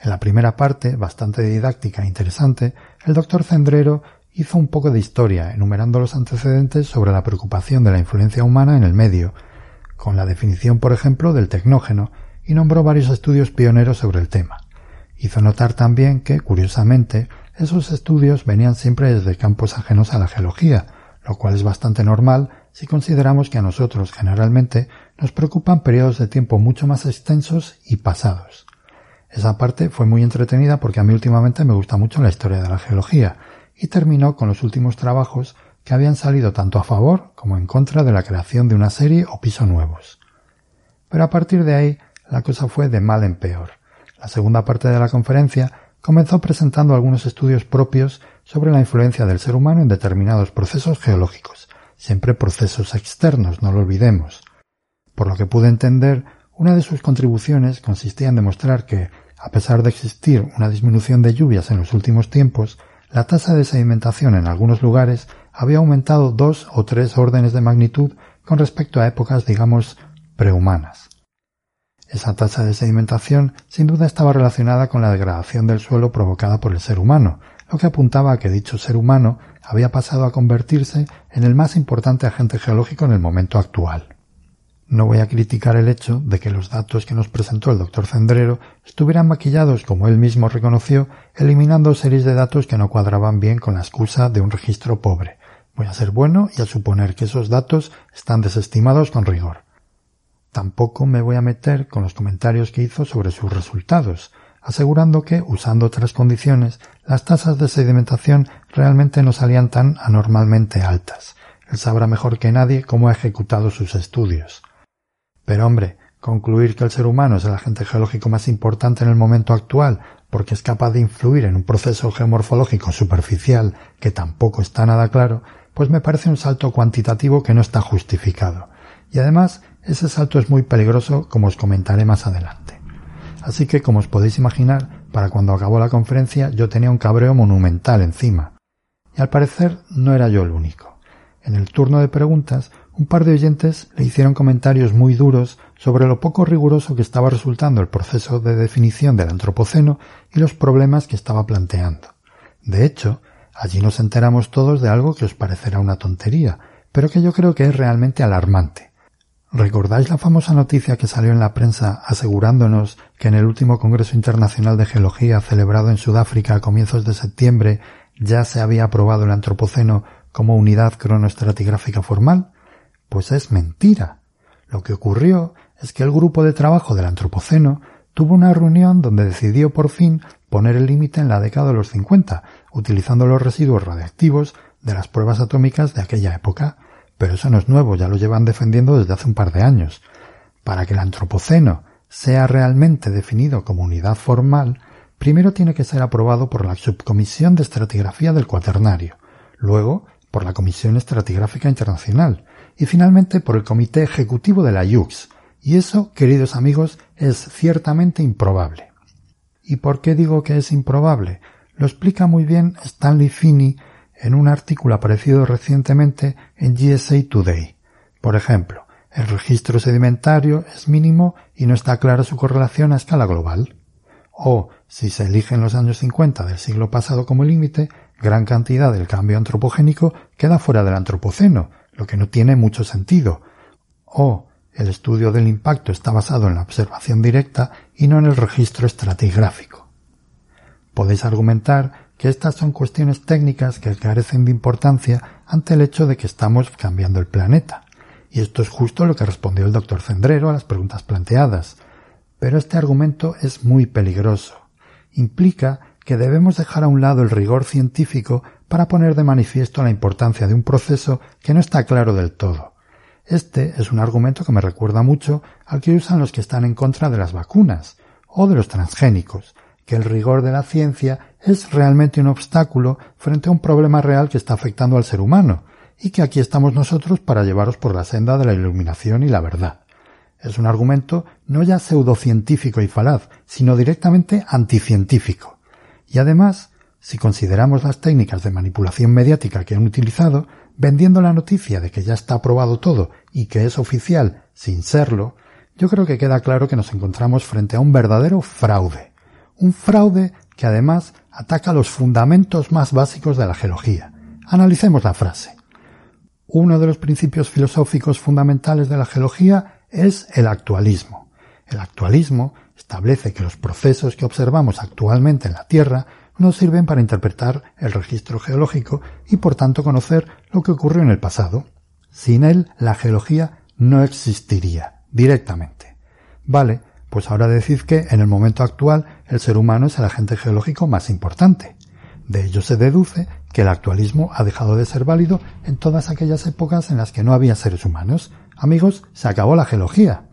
En la primera parte, bastante didáctica e interesante, el doctor Cendrero hizo un poco de historia, enumerando los antecedentes sobre la preocupación de la influencia humana en el medio, con la definición, por ejemplo, del tecnógeno, y nombró varios estudios pioneros sobre el tema. Hizo notar también que, curiosamente, esos estudios venían siempre desde campos ajenos a la geología, lo cual es bastante normal si consideramos que a nosotros generalmente nos preocupan periodos de tiempo mucho más extensos y pasados. Esa parte fue muy entretenida porque a mí últimamente me gusta mucho la historia de la geología y terminó con los últimos trabajos que habían salido tanto a favor como en contra de la creación de una serie o piso nuevos. Pero a partir de ahí la cosa fue de mal en peor. La segunda parte de la conferencia comenzó presentando algunos estudios propios sobre la influencia del ser humano en determinados procesos geológicos, siempre procesos externos, no lo olvidemos. Por lo que pude entender, una de sus contribuciones consistía en demostrar que, a pesar de existir una disminución de lluvias en los últimos tiempos, la tasa de sedimentación en algunos lugares había aumentado dos o tres órdenes de magnitud con respecto a épocas, digamos, prehumanas. Esa tasa de sedimentación sin duda estaba relacionada con la degradación del suelo provocada por el ser humano, lo que apuntaba a que dicho ser humano había pasado a convertirse en el más importante agente geológico en el momento actual. No voy a criticar el hecho de que los datos que nos presentó el doctor Cendrero estuvieran maquillados, como él mismo reconoció, eliminando series de datos que no cuadraban bien con la excusa de un registro pobre. Voy a ser bueno y a suponer que esos datos están desestimados con rigor. Tampoco me voy a meter con los comentarios que hizo sobre sus resultados, asegurando que, usando otras condiciones, las tasas de sedimentación realmente no salían tan anormalmente altas. Él sabrá mejor que nadie cómo ha ejecutado sus estudios. Pero hombre, concluir que el ser humano es el agente geológico más importante en el momento actual porque es capaz de influir en un proceso geomorfológico superficial que tampoco está nada claro, pues me parece un salto cuantitativo que no está justificado. Y además ese salto es muy peligroso, como os comentaré más adelante. Así que, como os podéis imaginar, para cuando acabó la conferencia yo tenía un cabreo monumental encima. Y al parecer no era yo el único. En el turno de preguntas, un par de oyentes le hicieron comentarios muy duros sobre lo poco riguroso que estaba resultando el proceso de definición del antropoceno y los problemas que estaba planteando. De hecho, allí nos enteramos todos de algo que os parecerá una tontería, pero que yo creo que es realmente alarmante. ¿Recordáis la famosa noticia que salió en la prensa asegurándonos que en el último Congreso Internacional de Geología celebrado en Sudáfrica a comienzos de septiembre ya se había aprobado el Antropoceno como unidad cronoestratigráfica formal? Pues es mentira. Lo que ocurrió es que el grupo de trabajo del Antropoceno tuvo una reunión donde decidió por fin poner el límite en la década de los 50, utilizando los residuos radiactivos de las pruebas atómicas de aquella época. Pero eso no es nuevo, ya lo llevan defendiendo desde hace un par de años. Para que el antropoceno sea realmente definido como unidad formal, primero tiene que ser aprobado por la Subcomisión de Estratigrafía del Cuaternario, luego por la Comisión Estratigráfica Internacional y finalmente por el Comité Ejecutivo de la IUX. Y eso, queridos amigos, es ciertamente improbable. ¿Y por qué digo que es improbable? Lo explica muy bien Stanley Finney en un artículo aparecido recientemente en GSA Today. Por ejemplo, el registro sedimentario es mínimo y no está clara su correlación a escala global. O, si se eligen los años 50 del siglo pasado como límite, gran cantidad del cambio antropogénico queda fuera del antropoceno, lo que no tiene mucho sentido. O, el estudio del impacto está basado en la observación directa y no en el registro estratigráfico. Podéis argumentar que estas son cuestiones técnicas que carecen de importancia ante el hecho de que estamos cambiando el planeta. Y esto es justo lo que respondió el doctor Cendrero a las preguntas planteadas. Pero este argumento es muy peligroso. Implica que debemos dejar a un lado el rigor científico para poner de manifiesto la importancia de un proceso que no está claro del todo. Este es un argumento que me recuerda mucho al que usan los que están en contra de las vacunas o de los transgénicos, que el rigor de la ciencia es realmente un obstáculo frente a un problema real que está afectando al ser humano, y que aquí estamos nosotros para llevaros por la senda de la iluminación y la verdad. Es un argumento no ya pseudocientífico y falaz, sino directamente anticientífico. Y además, si consideramos las técnicas de manipulación mediática que han utilizado, vendiendo la noticia de que ya está aprobado todo y que es oficial sin serlo, yo creo que queda claro que nos encontramos frente a un verdadero fraude un fraude que además ataca los fundamentos más básicos de la geología. Analicemos la frase. Uno de los principios filosóficos fundamentales de la geología es el actualismo. El actualismo establece que los procesos que observamos actualmente en la Tierra nos sirven para interpretar el registro geológico y por tanto conocer lo que ocurrió en el pasado. Sin él, la geología no existiría directamente. Vale, pues ahora decid que en el momento actual el ser humano es el agente geológico más importante. De ello se deduce que el actualismo ha dejado de ser válido en todas aquellas épocas en las que no había seres humanos. Amigos, se acabó la geología.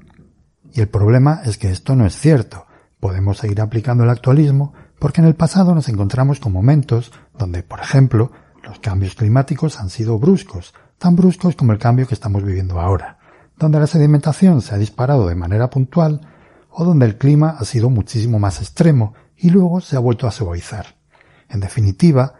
Y el problema es que esto no es cierto. Podemos seguir aplicando el actualismo porque en el pasado nos encontramos con momentos donde, por ejemplo, los cambios climáticos han sido bruscos, tan bruscos como el cambio que estamos viviendo ahora, donde la sedimentación se ha disparado de manera puntual o donde el clima ha sido muchísimo más extremo y luego se ha vuelto a suavizar. En definitiva,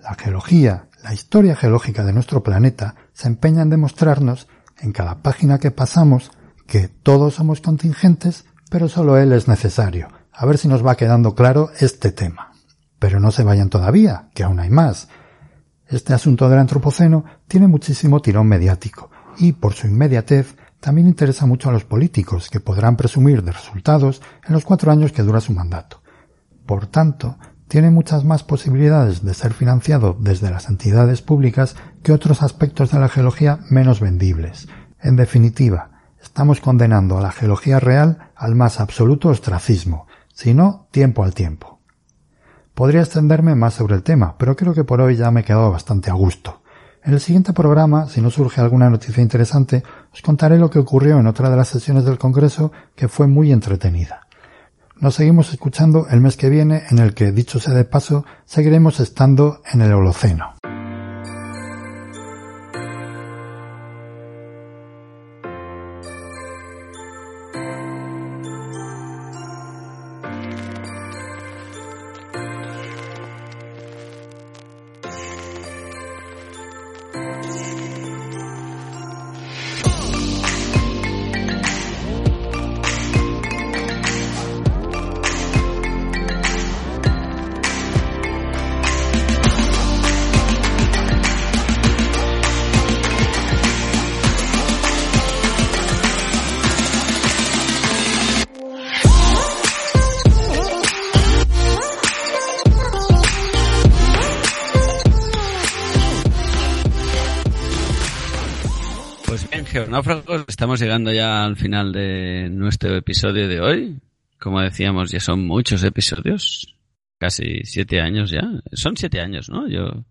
la geología, la historia geológica de nuestro planeta se empeña en demostrarnos en cada página que pasamos que todos somos contingentes, pero solo él es necesario. A ver si nos va quedando claro este tema. Pero no se vayan todavía, que aún hay más. Este asunto del antropoceno tiene muchísimo tirón mediático y, por su inmediatez, también interesa mucho a los políticos, que podrán presumir de resultados en los cuatro años que dura su mandato. Por tanto, tiene muchas más posibilidades de ser financiado desde las entidades públicas que otros aspectos de la geología menos vendibles. En definitiva, estamos condenando a la geología real al más absoluto ostracismo, si no, tiempo al tiempo. Podría extenderme más sobre el tema, pero creo que por hoy ya me he quedado bastante a gusto. En el siguiente programa, si no surge alguna noticia interesante, os contaré lo que ocurrió en otra de las sesiones del Congreso que fue muy entretenida. Nos seguimos escuchando el mes que viene en el que, dicho sea de paso, seguiremos estando en el Holoceno. Estamos llegando ya al final de nuestro episodio de hoy. como decíamos, ya son muchos episodios. Casi siete años ya. Son siete años, ¿no? Yo.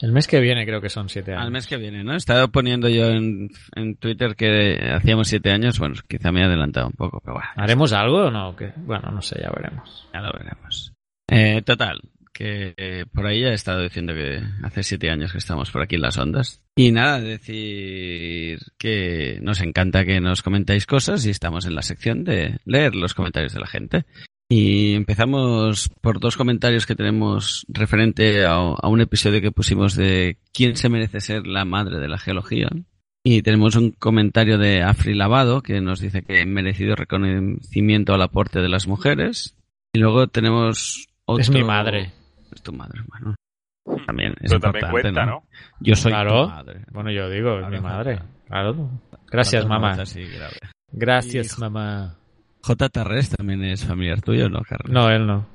El mes que viene creo que son siete años. Al mes que viene, ¿no? He estado poniendo yo en, en Twitter que hacíamos siete años. Bueno, quizá me he adelantado un poco, pero bueno. ¿Haremos algo o no? ¿Qué? Bueno, no sé, ya veremos. Ya lo veremos. Eh, total, que eh, por ahí ya he estado diciendo que hace siete años que estamos por aquí en las ondas. Y nada, decir que nos encanta que nos comentáis cosas y estamos en la sección de leer los comentarios de la gente. Y empezamos por dos comentarios que tenemos referente a, a un episodio que pusimos de quién se merece ser la madre de la geología. Y tenemos un comentario de Afri Lavado que nos dice que merecido reconocimiento al aporte de las mujeres. Y luego tenemos otro... Es mi madre. Es tu madre, bueno. También es Pero también cuenta, ¿no? ¿no? Yo soy Claro. tu madre. Bueno, yo digo, es mi madre. Claro. Gracias, Cuando mamá. así. Gracias, mamá. J. Tarrés también es familiar tuyo, ¿no, Carlos? No, él no.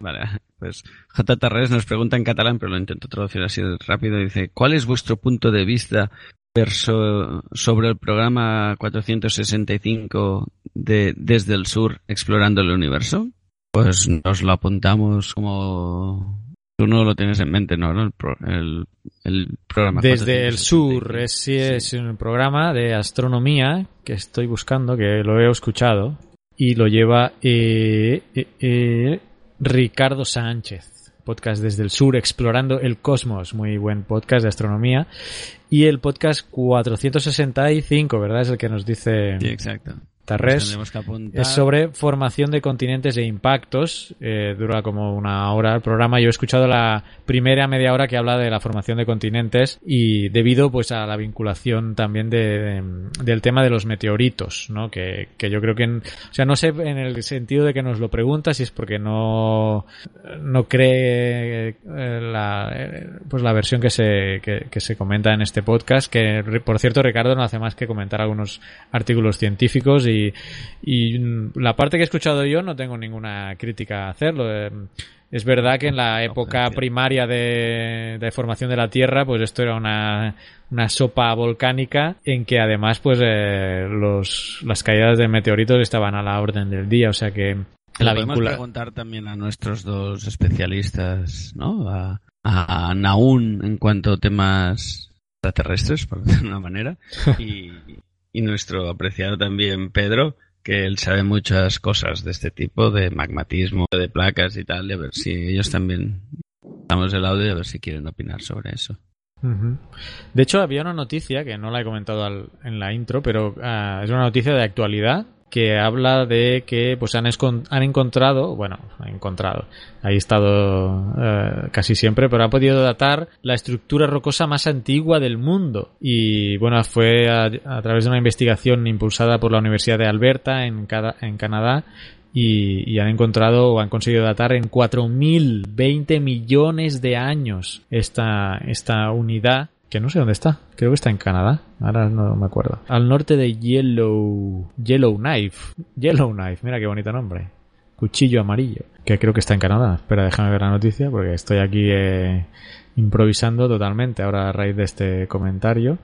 Vale, pues J. Tarrés nos pregunta en catalán, pero lo intento traducir así rápido. Dice, ¿cuál es vuestro punto de vista perso- sobre el programa 465 de Desde el Sur Explorando el Universo? Pues nos lo apuntamos como... Tú no lo tienes en mente, ¿no? El, pro- el, el programa Desde el 465. sur, es, sí, es un programa de astronomía que estoy buscando, que lo he escuchado, y lo lleva eh, eh, eh, Ricardo Sánchez. Podcast desde el sur, explorando el cosmos. Muy buen podcast de astronomía. Y el podcast 465, ¿verdad? Es el que nos dice Sí, exacto. Tarrés. Que apuntar. Es sobre formación de continentes e impactos. Eh, dura como una hora el programa. Yo he escuchado la primera media hora que habla de la formación de continentes y debido pues a la vinculación también de, de- del tema de los meteoritos, ¿no? Que, que yo creo que, en- o sea, no sé en el sentido de que nos lo pregunta si es porque no, no cree eh, la, eh, pues la versión que se, que, que se comenta en este podcast, que por cierto Ricardo no hace más que comentar algunos artículos científicos y, y la parte que he escuchado yo no tengo ninguna crítica a hacerlo. Eh, Es verdad que en la época primaria de, de formación de la Tierra, pues esto era una, una sopa volcánica en que además pues eh, los, las caídas de meteoritos estaban a la orden del día, o sea que la podemos preguntar también a nuestros dos especialistas, ¿no? A, a Naún en cuanto a temas extraterrestres, por decirlo de una manera, y, y nuestro apreciado también Pedro, que él sabe muchas cosas de este tipo, de magmatismo, de placas y tal, y a ver si ellos también damos el audio y a ver si quieren opinar sobre eso. De hecho, había una noticia que no la he comentado al- en la intro, pero ah, es una noticia de actualidad que habla de que pues han, han encontrado, bueno, han encontrado, ahí estado eh, casi siempre, pero han podido datar la estructura rocosa más antigua del mundo. Y bueno, fue a, través de una investigación impulsada por la Universidad de Alberta en, Cada- en Canadá y, y han encontrado o han conseguido datar en 4.020 millones de años esta, esta unidad que no sé dónde está. Creo que está en Canadá. Ahora no me acuerdo. Al norte de Yellow Yellowknife. Yellowknife, mira qué bonito nombre. Cuchillo amarillo. Que creo que está en Canadá. Espera, déjame ver la noticia porque estoy aquí eh, improvisando totalmente ahora a raíz de este comentario.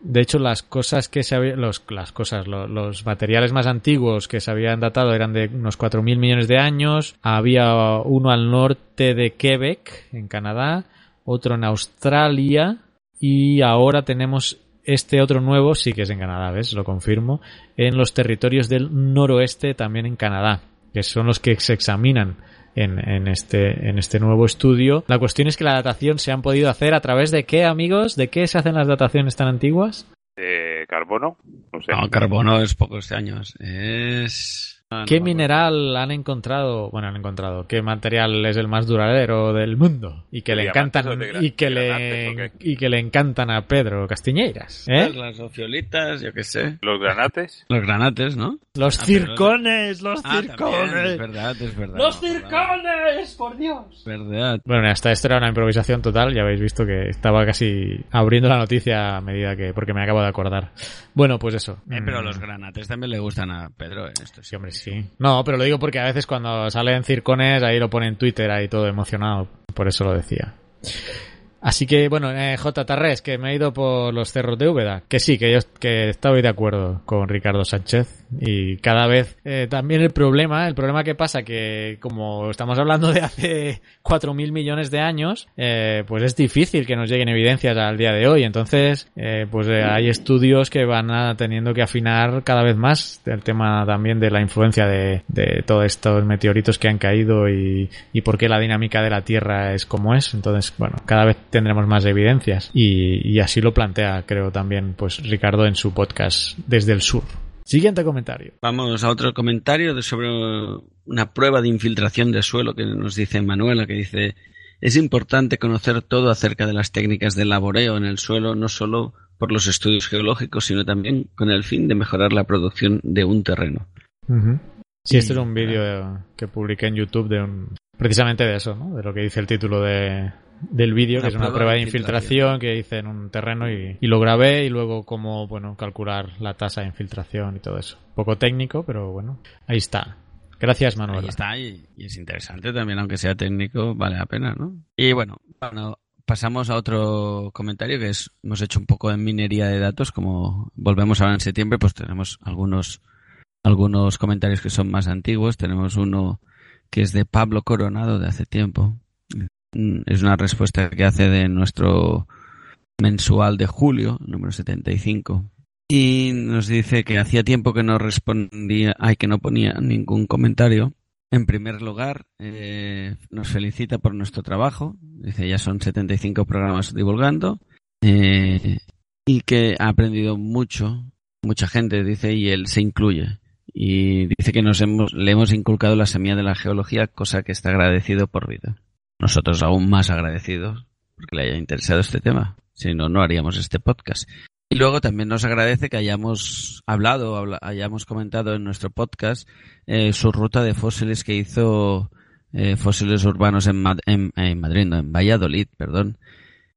De hecho, las cosas que se habían, los, las cosas, lo- los materiales más antiguos que se habían datado eran de unos 4.000 millones de años. Había uno al norte de Quebec, en Canadá, otro en Australia y ahora tenemos este otro nuevo, sí que es en Canadá, ¿ves? Lo confirmo, en los territorios del noroeste, también en Canadá, que son los que se examinan en, en este, en este nuevo estudio. La cuestión es que la datación se han podido hacer a través de qué, amigos? ¿De qué se hacen las dataciones tan antiguas? ¿De carbono? No sé. No, carbono es pocos años. Es. Ah, no ¿Qué acuerdo. mineral han encontrado? Bueno, han encontrado. ¿Qué material es el más duradero del mundo? Y que le ¿Diamantes encantan y que le y que le encantan a Pedro Castiñeiras, ¿eh? Las ofiolitas, yo qué sé. ¿Los granates? Los granates, ¿no? Los Ah, circones, los Ah, también, circones. es verdad, es verdad. Los no, circones, por Dios. Verdad. Bueno, hasta esto era una improvisación total, ya habéis visto que estaba casi abriendo la noticia a medida que porque me acabo de acordar. Bueno, pues eso. Eh, pero Mm. los granates también le gustan a Pedro en esto. Sí, hombre, sí. No, pero lo digo porque a veces cuando salen circones ahí lo pone en Twitter ahí todo emocionado. Por eso lo decía. Así que, bueno, eh, J. Tarrés, que me he ido por los cerros de Úbeda. Que sí, que yo que estoy de acuerdo con Ricardo Sánchez. Y cada vez eh, también el problema, el problema que pasa que como estamos hablando de hace 4.000 millones de años, eh, pues es difícil que nos lleguen evidencias al día de hoy. Entonces, eh, pues eh, hay estudios que van a, teniendo que afinar cada vez más el tema también de la influencia de, todos estos meteoritos que han caído y, y por qué la dinámica de la Tierra es como es. Entonces, bueno, cada vez tendremos más evidencias y, y así lo plantea, creo también, pues Ricardo en su podcast desde el sur. Siguiente comentario. Vamos a otro comentario de sobre una prueba de infiltración de suelo que nos dice Manuela, que dice es importante conocer todo acerca de las técnicas de laboreo en el suelo, no solo por los estudios geológicos, sino también con el fin de mejorar la producción de un terreno. Uh Sí, este es un vídeo que publiqué en YouTube de un, precisamente de eso, ¿no? De lo que dice el título de, del vídeo, que es una prueba de infiltración que hice en un terreno y, y, lo grabé y luego cómo, bueno, calcular la tasa de infiltración y todo eso. Poco técnico, pero bueno, ahí está. Gracias, Manuel. Ahí está, y, y, es interesante también, aunque sea técnico, vale la pena, ¿no? Y bueno, bueno, pasamos a otro comentario que es, hemos hecho un poco de minería de datos, como volvemos ahora en septiembre, pues tenemos algunos, algunos comentarios que son más antiguos. Tenemos uno que es de Pablo Coronado de hace tiempo. Es una respuesta que hace de nuestro mensual de julio, número 75. Y nos dice que hacía tiempo que no respondía, ay, que no ponía ningún comentario. En primer lugar, eh, nos felicita por nuestro trabajo. Dice, ya son 75 programas divulgando. Eh, y que ha aprendido mucho, mucha gente, dice, y él se incluye. Y dice que nos hemos, le hemos inculcado la semilla de la geología, cosa que está agradecido por vida nosotros aún más agradecidos porque le haya interesado este tema. Si no, no haríamos este podcast. Y luego también nos agradece que hayamos hablado, habla, hayamos comentado en nuestro podcast eh, su ruta de fósiles que hizo eh, fósiles urbanos en, Madrid, no, en Valladolid, perdón,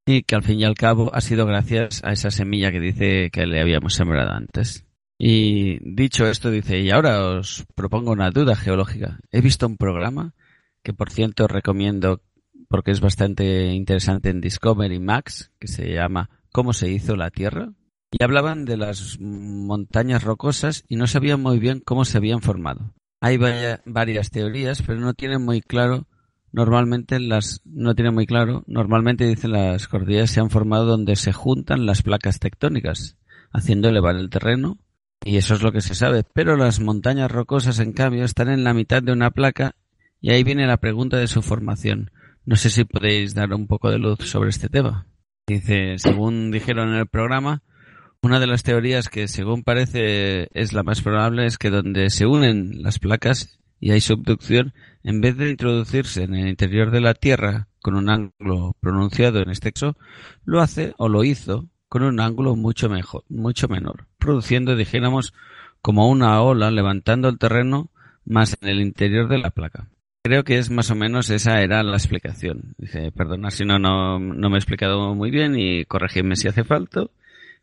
y que al fin y al cabo ha sido gracias a esa semilla que dice que le habíamos sembrado antes. Y dicho esto, dice, y ahora os propongo una duda geológica. He visto un programa que, por cierto, recomiendo porque es bastante interesante en Discovery Max, que se llama ¿Cómo se hizo la Tierra? Y hablaban de las montañas rocosas y no sabían muy bien cómo se habían formado. Hay varias teorías, pero no tienen muy claro, normalmente las, no tienen muy claro, normalmente dicen las cordilleras se han formado donde se juntan las placas tectónicas, haciendo elevar el terreno, y eso es lo que se sabe, pero las montañas rocosas en cambio están en la mitad de una placa y ahí viene la pregunta de su formación. No sé si podéis dar un poco de luz sobre este tema. Dice, según dijeron en el programa, una de las teorías que según parece es la más probable es que donde se unen las placas y hay subducción, en vez de introducirse en el interior de la Tierra con un ángulo pronunciado en este caso, lo hace o lo hizo con un ángulo mucho mejor, mucho menor, produciendo, dijéramos, como una ola levantando el terreno más en el interior de la placa. Creo que es más o menos esa era la explicación. Dice, perdona si no, no, no me he explicado muy bien y corregidme si hace falta.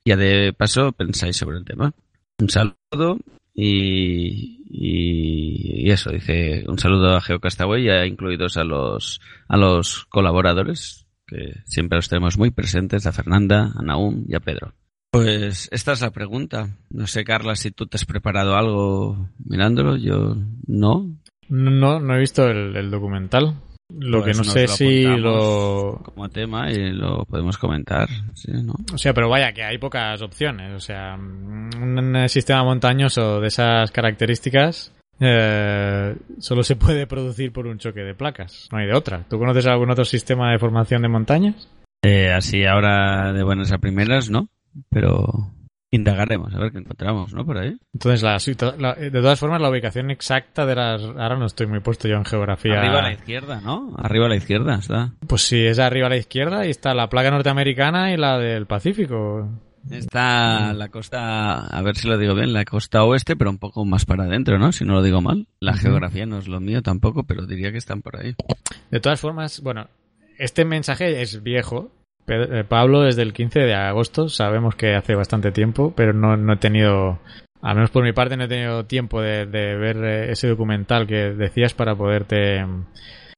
Ya de paso pensáis sobre el tema. Un saludo y, y, eso, dice un saludo a GeoCastaway y a incluidos a los, a los colaboradores, que siempre los tenemos muy presentes, a Fernanda, a Naum y a Pedro. Pues esta es la pregunta. No sé, Carla, si tú te has preparado algo mirándolo. Yo no. No, no he visto el, el documental. Lo pues que no sé lo si lo... Como tema y lo podemos comentar, ¿sí, ¿no? O sea, pero vaya, que hay pocas opciones. O sea, un sistema montañoso de esas características eh, solo se puede producir por un choque de placas. No hay de otra. ¿Tú conoces algún otro sistema de formación de montañas? Eh, así ahora de buenas a primeras, ¿no? Pero Indagaremos, a ver qué encontramos, ¿no? Por ahí. Entonces, la, la, de todas formas, la ubicación exacta de las... Ahora no estoy muy puesto yo en geografía. Arriba a la izquierda, ¿no? Arriba a la izquierda está. Pues sí, es arriba a la izquierda y está la placa norteamericana y la del Pacífico. Está la costa, a ver si lo digo bien, la costa oeste, pero un poco más para adentro, ¿no? Si no lo digo mal. La geografía no es lo mío tampoco, pero diría que están por ahí. De todas formas, bueno, este mensaje es viejo, Pablo desde el 15 de agosto, sabemos que hace bastante tiempo, pero no, no he tenido, al menos por mi parte, no he tenido tiempo de, de ver ese documental que decías para poderte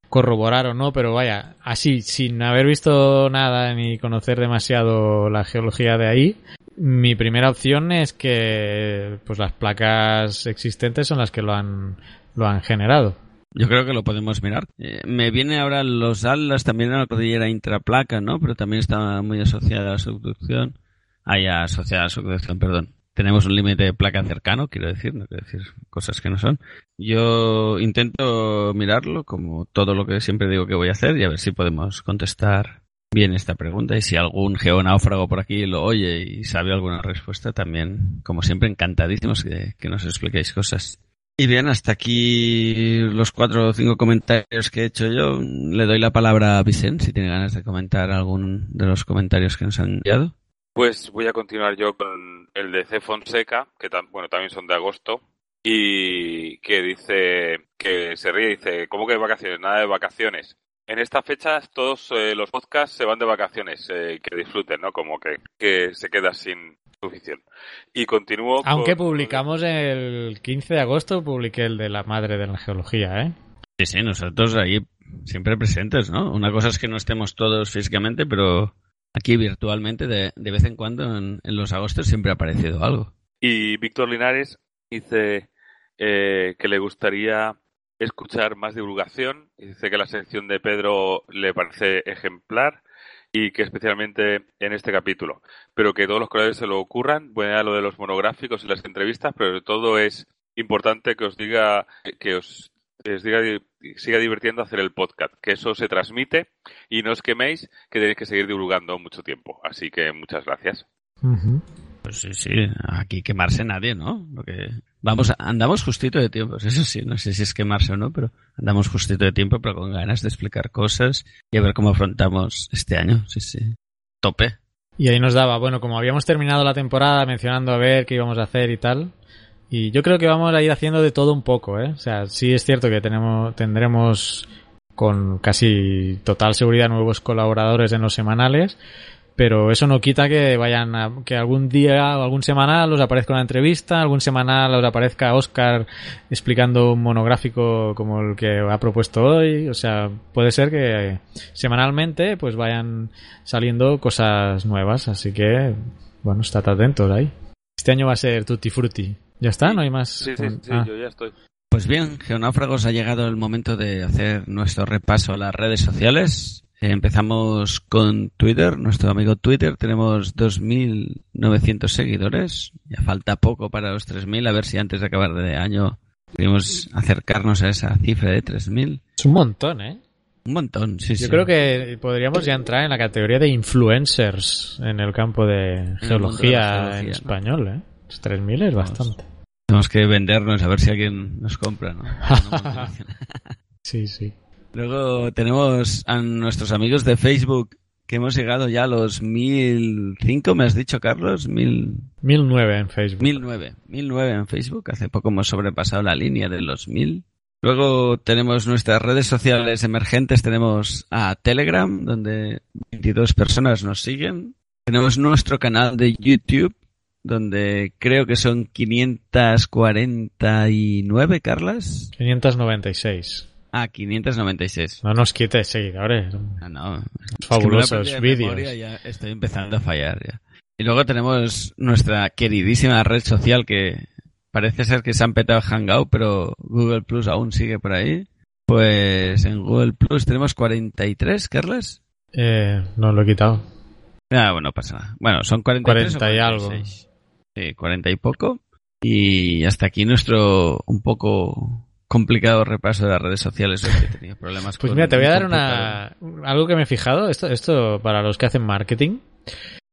corroborar o no, pero vaya, así, sin haber visto nada ni conocer demasiado la geología de ahí, mi primera opción es que pues las placas existentes son las que lo han, lo han generado. Yo creo que lo podemos mirar. Eh, me viene ahora los Atlas también a la cordillera intraplaca, ¿no? Pero también está muy asociada a la subducción. Ah, ya, asociada a la subducción, perdón. Tenemos un límite de placa cercano, quiero decir, no quiero decir cosas que no son. Yo intento mirarlo como todo lo que siempre digo que voy a hacer y a ver si podemos contestar bien esta pregunta y si algún geonáufrago por aquí lo oye y sabe alguna respuesta también, como siempre, encantadísimos que, que nos expliquéis cosas. Y bien, hasta aquí los cuatro o cinco comentarios que he hecho yo. Le doy la palabra a Vicente si tiene ganas de comentar algún de los comentarios que nos han enviado. Pues voy a continuar yo con el de C. Fonseca, que bueno, también son de agosto, y que dice, que se ríe, dice, ¿cómo que vacaciones? Nada de vacaciones. En estas fechas todos eh, los podcasts se van de vacaciones, eh, que disfruten, ¿no? Como que, que se queda sin, suficiente. Y continúo. Aunque publicamos el 15 de agosto, publiqué el de la madre de la geología, ¿eh? Sí, sí, nosotros ahí siempre presentes, ¿no? Una cosa es que no estemos todos físicamente, pero aquí virtualmente de, de vez en cuando en, los agostos siempre ha aparecido algo. Y Víctor Linares dice eh, que le gustaría escuchar más divulgación. Dice que la sección de Pedro le parece ejemplar y que especialmente en este capítulo. Pero que todos los colegas se lo ocurran, bueno, a lo de los monográficos y las entrevistas, pero sobre todo es importante que os diga, que os, diga, siga divirtiendo hacer el podcast, que eso se transmite y no os queméis, que tenéis que seguir divulgando mucho tiempo. Así que muchas gracias. Pues sí, sí, aquí quemarse nadie, ¿no? Lo que vamos, andamos justito de tiempo, eso sí, no sé si es quemarse o no, pero andamos justito de tiempo, pero con ganas de explicar cosas y a ver cómo afrontamos este año, sí, sí. Tope. Y ahí nos daba, bueno, como habíamos terminado la temporada mencionando a ver qué íbamos a hacer y tal, y yo creo que vamos a ir haciendo de todo un poco, ¿eh? O sea, sí es cierto que tenemos, tendremos con casi total seguridad nuevos colaboradores en los semanales, pero eso no quita que vayan a, que algún día o algún semanal os aparezca una entrevista, algún semanal os aparezca Oscar explicando un monográfico como el que ha propuesto hoy, o sea, puede ser que semanalmente pues vayan saliendo cosas nuevas, así que bueno, estad atentos ahí. Este año va a ser Tutti Frutti. ¿Ya está? ¿No hay más? Sí, sí, sí, Ah. yo ya estoy. Pues bien, Geonáufragos, ha llegado el momento de hacer nuestro repaso a las redes sociales. Empezamos con Twitter, nuestro amigo Twitter. Tenemos 2.900 seguidores. Ya falta poco para los 3.000. A ver si antes de acabar de año podemos acercarnos a esa cifra de 3.000. Es un montón, ¿eh? Un montón, sí, Yo sí. creo que podríamos ya entrar en la categoría de influencers en el campo de geología geología, en ¿no? español, ¿eh? 3.000 es bastante. Tenemos que vendernos a ver si alguien nos compra, ¿no? sí, sí. Luego tenemos a nuestros amigos de Facebook que hemos llegado ya a los 1005, me has dicho, Carlos, mil... 1009 en Facebook. 1009, 1009 en Facebook. Hace poco hemos sobrepasado la línea de los 1000. Luego tenemos nuestras redes sociales emergentes. Tenemos a Telegram, donde 22 personas nos siguen. Tenemos nuestro canal de YouTube, donde creo que son 549, Carlas. 596. Ah, 596. No nos quites seguidores. Ah, no. Fabulosos Es vídeos. ya estoy empezando a fallar ya. Y luego tenemos nuestra queridísima red social que parece ser que se han petado Hangout, pero Google Plus aún sigue por ahí. Pues en Google Plus tenemos 43, Carles. Eh, no lo he quitado. Ah, bueno, no pasa nada. Bueno, son 43 40 y o algo. 46. Sí, 40 y poco. Y hasta aquí nuestro un poco complicado repaso de las redes sociales. Hoy que he tenido problemas Pues con mira, te voy a dar una algo que me he fijado. Esto, esto para los que hacen marketing.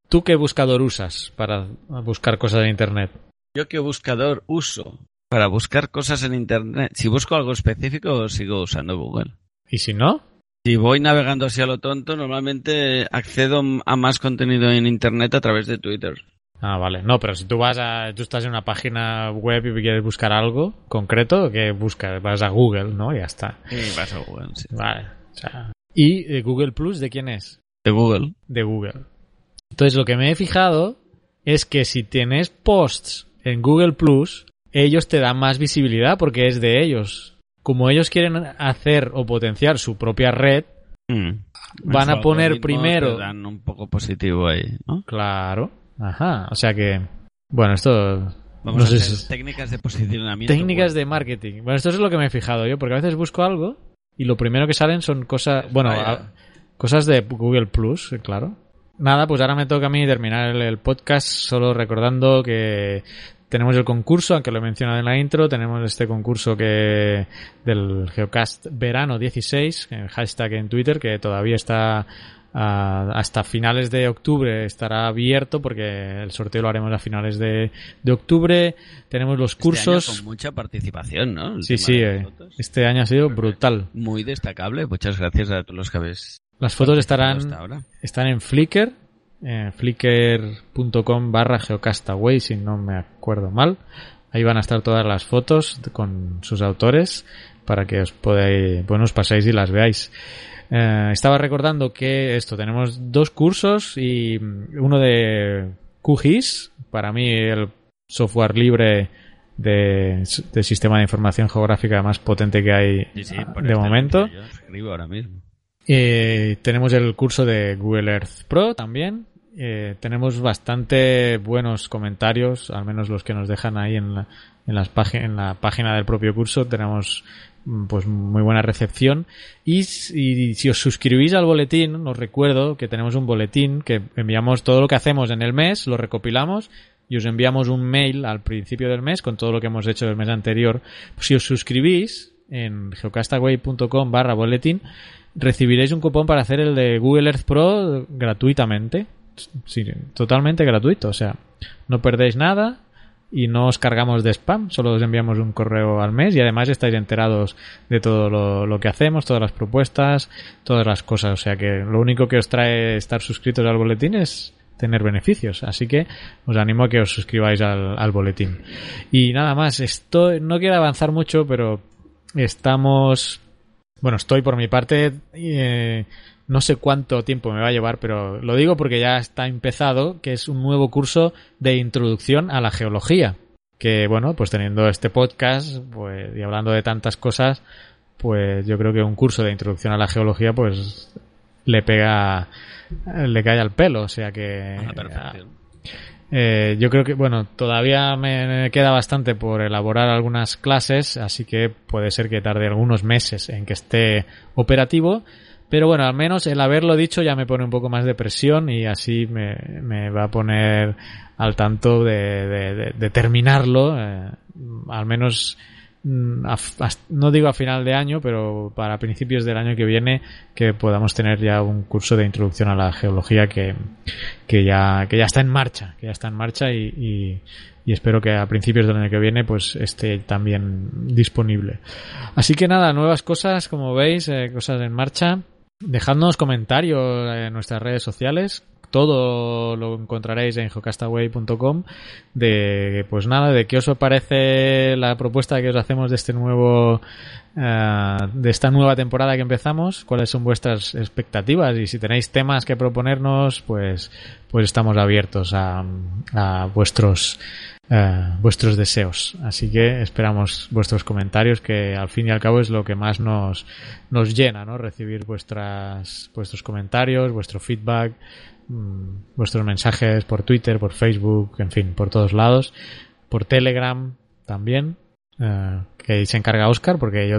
¿Tú qué buscador usas para buscar cosas en internet? ¿Yo qué buscador uso para buscar cosas en Internet? Si busco algo específico, sigo usando Google. ¿Y si no? Si voy navegando así a lo tonto, normalmente accedo a más contenido en Internet a través de Twitter. Ah, vale. No, pero si tú vas a, tú estás en una página web y quieres buscar algo concreto, ¿qué buscas? Vas a Google, ¿no? Y ya está. Sí, vas a Google, sí. Vale. o sea, ¿Y eh, Google Plus de quién es? De Google. De Google. Entonces lo que me he fijado es que si tienes posts en Google Plus, ellos te dan más visibilidad porque es de ellos. como ellos quieren hacer o potenciar su propia red, Mm. van a poner primero. te dan un poco positivo ahí, ¿no? Claro. Ajá. O sea que. Bueno, esto. Vamos no a sé hacer si- técnicas de posicionamiento. Técnicas web. de marketing. Bueno, esto es lo que me he fijado yo, porque a veces busco algo y lo primero que salen son cosas. Bueno, a- cosas de Google Plus, eh, claro. Nada, pues ahora me toca a mí terminar el, el podcast solo recordando que tenemos el concurso, aunque lo he mencionado en la intro, tenemos este concurso que del Geocast Verano 16, el hashtag en Twitter, que todavía está ah, hasta finales de octubre estará abierto porque el sorteo lo haremos a finales de, de octubre. Tenemos los Este cursos. año con mucha participación, ¿no? El Sí, sí, eh, este año ha sido brutal. Muy destacable. Muchas gracias a todos los que habéis. Las fotos estarán, ahora. están en Flickr, eh, flickr.com barra geocastaway, si no me acuerdo mal. Ahí van a estar todas las fotos con sus autores para que os podáis, bueno, os paséis y las veáis. Eh, estaba recordando que esto, tenemos dos cursos y uno de QGIS, para mí el software libre de, de sistema de información geográfica más potente que hay Sí, sí, por de este momento. Yo escribo ahora mismo. Eh, tenemos el curso de Google Earth Pro también. Eh, tenemos bastante buenos comentarios, al menos los que nos dejan ahí en la, en las en la página del propio curso. Tenemos pues muy buena recepción. Y, si- os suscribís al boletín, os recuerdo que tenemos un boletín que enviamos todo lo que hacemos en el mes, lo recopilamos y os enviamos un mail al principio del mes con todo lo que hemos hecho el mes anterior. Si os suscribís en geocastaway.com barra boletín, recibiréis un cupón para hacer el de Google Earth Pro gratuitamente. Sí, totalmente gratuito. O sea, no perdéis nada y no os cargamos de spam. Solo os enviamos un correo al mes y además estáis enterados de todo lo, que hacemos, todas las propuestas, todas las cosas. O sea que lo único que os trae estar suscritos al boletín es tener beneficios. Así que os animo a que os suscribáis al, boletín. Y nada más, esto no quiero avanzar mucho, pero estamos bueno, estoy por mi parte. eh, no sé cuánto tiempo me va a llevar, pero lo digo porque ya está empezado, que es un nuevo curso de introducción a la geología. Que bueno, pues teniendo este podcast, pues, y hablando de tantas cosas, pues yo creo que un curso de introducción a la geología, pues le pega, le cae al pelo, o sea que. Eh, yo creo que, bueno, todavía me queda bastante por elaborar algunas clases, así que puede ser que tarde algunos meses en que esté operativo. Pero bueno, al menos el haberlo dicho ya me pone un poco más de presión y así me, me va a poner al tanto de, de- terminarlo, eh, al menos mm, no digo a final de año, pero para principios del año que viene que podamos tener ya un curso de introducción a la geología que, que ya que ya está en marcha, que ya está en marcha y, y- y espero que a principios del año que viene pues esté también disponible. Así que nada, nuevas cosas, como veis, eh, cosas en marcha. Dejadnos comentarios en nuestras redes sociales. Todo lo encontraréis en geocastaway.com de pues nada, de qué os parece la propuesta que os hacemos de este nuevo eh, de esta nueva temporada que empezamos, cuáles son vuestras expectativas y si tenéis temas que proponernos, pues pues estamos abiertos a, a vuestros eh, vuestros deseos. Así que esperamos vuestros comentarios, que al fin y al cabo es lo que más nos, nos llena, ¿no? Recibir vuestras, vuestros comentarios, vuestro feedback, mm, vuestros mensajes por Twitter, por Facebook, en fin, por todos lados. Por Telegram también, eh, que se encarga Oscar, porque yo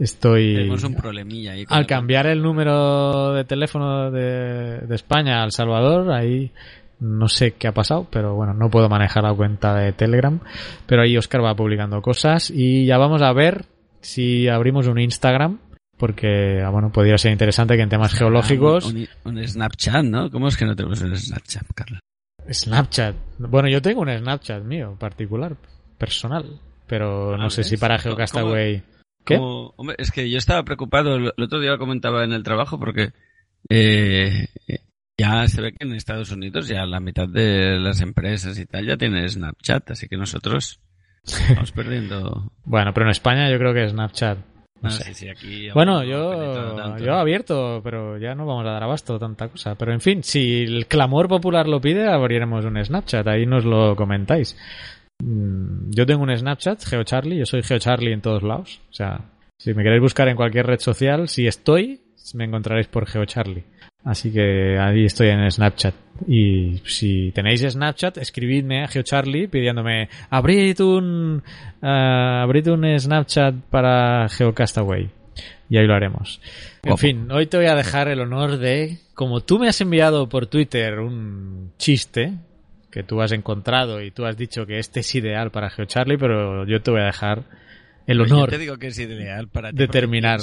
estoy... Tenemos un problemilla ahí. Al cambiar el número de teléfono de, de España al Salvador, ahí no sé qué ha pasado, pero bueno, no puedo manejar la cuenta de Telegram. Pero ahí Oscar va publicando cosas y ya vamos a ver si abrimos un Instagram, porque ah, bueno, podría ser interesante que en temas geológicos. Un, un- un Snapchat, ¿no? ¿Cómo es que no tenemos un Snapchat, Carlos? Snapchat. Bueno, yo tengo un Snapchat mío, particular, personal, pero no Ah, sé ¿ves? si para ¿Cómo- Geocastaway. ¿Qué? Como- hombre, es que yo estaba preocupado, el el otro día lo comentaba en el trabajo, porque eh, ya se ve que en Estados Unidos ya la mitad de las empresas y tal ya tienen Snapchat, así que nosotros vamos perdiendo. Bueno, pero en España yo creo que Snapchat. No Ah, sé. sí, sí, aquí Bueno, yo, tanto. yo abierto, pero ya no vamos a dar abasto tanta cosa. Pero en fin, si el clamor popular lo pide, abriremos un Snapchat, ahí nos lo comentáis. Mm, Yo tengo un Snapchat, GeoCharlie, yo soy GeoCharlie en todos lados. O sea, Si me queréis buscar en cualquier red social, si estoy, me encontraréis por GeoCharlie. Así que ahí estoy en Snapchat. Y si tenéis Snapchat, escribidme a GeoCharlie pidiéndome abrid un, ah, abrid un Snapchat para GeoCastaway. Y ahí lo haremos. En fin, hoy te voy a dejar el honor de, como tú me has enviado por Twitter un chiste que tú has encontrado y tú has dicho que este es ideal para GeoCharlie, pero yo te voy a dejar el Pues honor. Yo te digo que es ideal para ti. de terminar.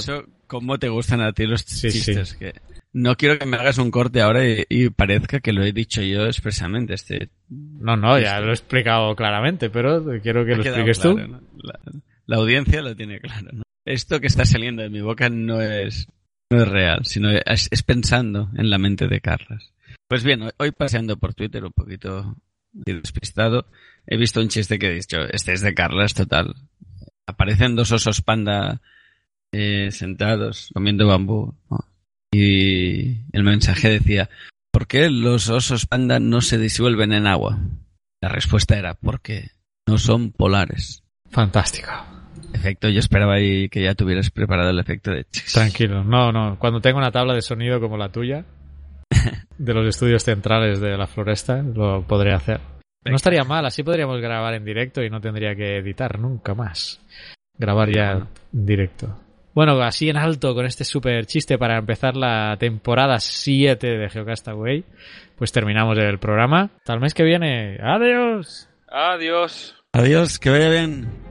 cómo te gustan a ti los Sí, chistes. sí. Que no quiero que me hagas un corte ahora y, y parezca que lo he dicho yo expresamente. Este, No, no, ya lo he explicado claramente, pero quiero que ha lo expliques claro, tú. ¿no? La, la audiencia lo tiene claro. ¿no? Esto que está saliendo de mi boca no es, no es real, sino es, es pensando en la mente de Carlas. Pues bien, hoy- hoy paseando por Twitter un poquito despistado, he visto un chiste que he dicho, este es de Carlas total. Aparecen dos osos panda eh, sentados comiendo bambú ¿no? Y el mensaje decía, ¿por qué los osos panda no se disuelven en agua? La respuesta era, porque no son polares. Fantástico. Efecto, yo esperaba ahí que ya tuvieras preparado el efecto de... Tranquilo. No, no. Cuando tenga una tabla de sonido como la tuya, de los estudios centrales de la floresta, lo podré hacer. No estaría mal, así podríamos grabar en directo y no tendría que editar nunca más. Grabar ya en directo. Bueno, así en alto con este super chiste para empezar la temporada 7 de Geocastaway, pues terminamos el programa. Hasta el mes que viene. Adiós. Adiós. Adiós, que vaya bien.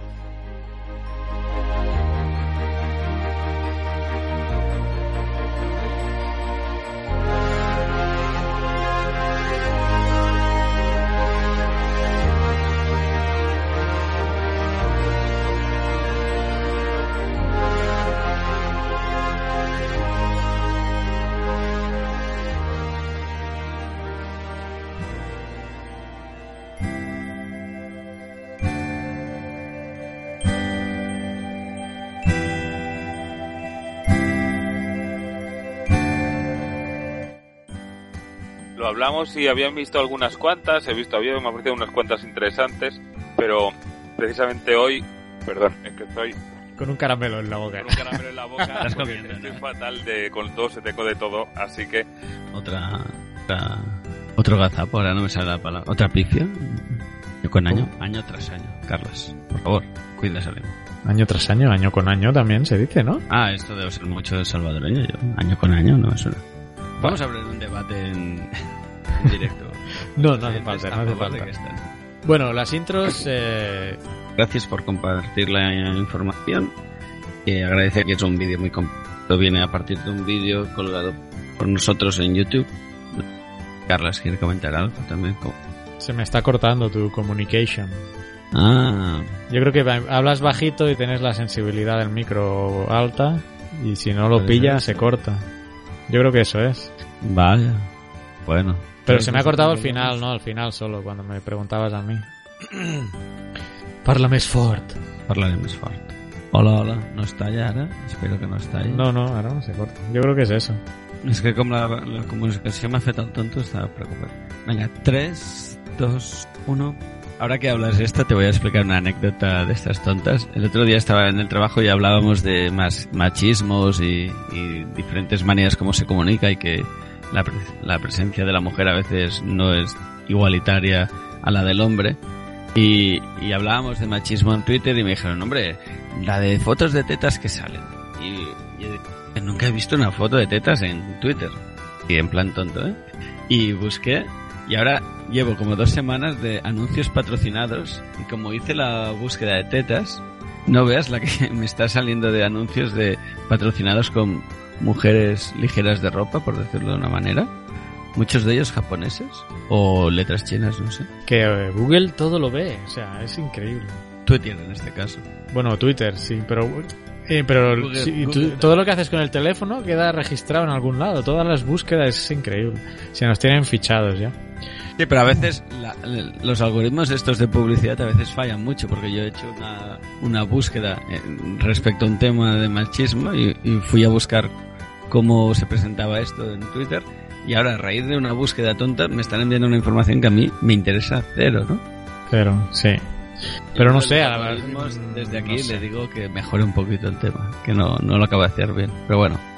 Hablamos y habían visto algunas cuantas, he visto, había, me han parecido unas cuantas interesantes, pero precisamente hoy, perdón, es que estoy Con un caramelo en la boca. con un caramelo en la boca, comiendo, estoy ¿no? fatal de, con todo, se teco de todo, así que Otra, otra- otro gazapo, ahora no me sale la palabra. Otra pifia. Año con año, año tras año. Carlos, por favor, cuida esa lengua. Año tras año, año con año también se dice, ¿no? Ah, esto debe ser mucho de salvadoreño. Yo, año con año no me suena. Vamos a abrir un debate en, en directo. No, no hace falta, no hace falta. Bueno, las intros, eh, Gracias por compartir la información. Eh, agradecer que es un vídeo muy completo. Viene a partir de un vídeo colgado por nosotros en YouTube. Carlas quiere comentar algo también. Se me está cortando tu communication. Ah, Yo creo que hablas bajito y tenés la sensibilidad del micro alta y si no lo pilla se corta. Yo creo que eso es. vaya. Bueno. Pero se me ha cortado al final, ¿no? Al final solo, cuando me preguntabas a mí. Parla més fort. Parlarem més fort. Hola, hola. No està allà ara? Espero que no està allà. No, no, ahora no se corta. Yo creo que es eso. És que com la, la comunicació m'ha fet el tonto, estaba preocupat. Venga, 3, 2, 1... Ahora que hablas de esto, te voy a explicar una anécdota de estas tontas. El otro día estaba en el trabajo y hablábamos de más machismos y, y diferentes maneras como se comunica y que la, la presencia de la mujer a veces no es igualitaria a la del hombre. Y, y hablábamos de machismo en Twitter y me dijeron, hombre, la de fotos de tetas que salen. Y, y nunca he visto una foto de tetas en Twitter. Y en plan tonto, ¿eh? Y busqué y ahora llevo como dos semanas de anuncios patrocinados y como hice la búsqueda de tetas, no veas la que me está saliendo de anuncios de patrocinados con mujeres ligeras de ropa, por decirlo de una manera. Muchos de ellos japoneses o letras chinas, no sé. Que eh, Google todo lo ve, o sea, es increíble. Twitter en este caso. Bueno, Twitter, sí, pero eh, pero Google- sí, tú- Google. todo lo que haces con el teléfono queda registrado en algún lado. Todas las búsquedas es increíble. Se nos tienen fichados ya. Sí, pero a veces la- los algoritmos estos de publicidad a veces fallan mucho porque yo he hecho una, una búsqueda eh, respecto a un tema de machismo y, y fui a buscar cómo se presentaba esto en Twitter y ahora a raíz de una búsqueda tonta me están enviando una información que a mí me interesa cero, ¿no? Pero, sí. Pero no sé, a la desde aquí no sé. le digo que mejore un poquito el tema, que no, no lo acaba de hacer bien, pero bueno.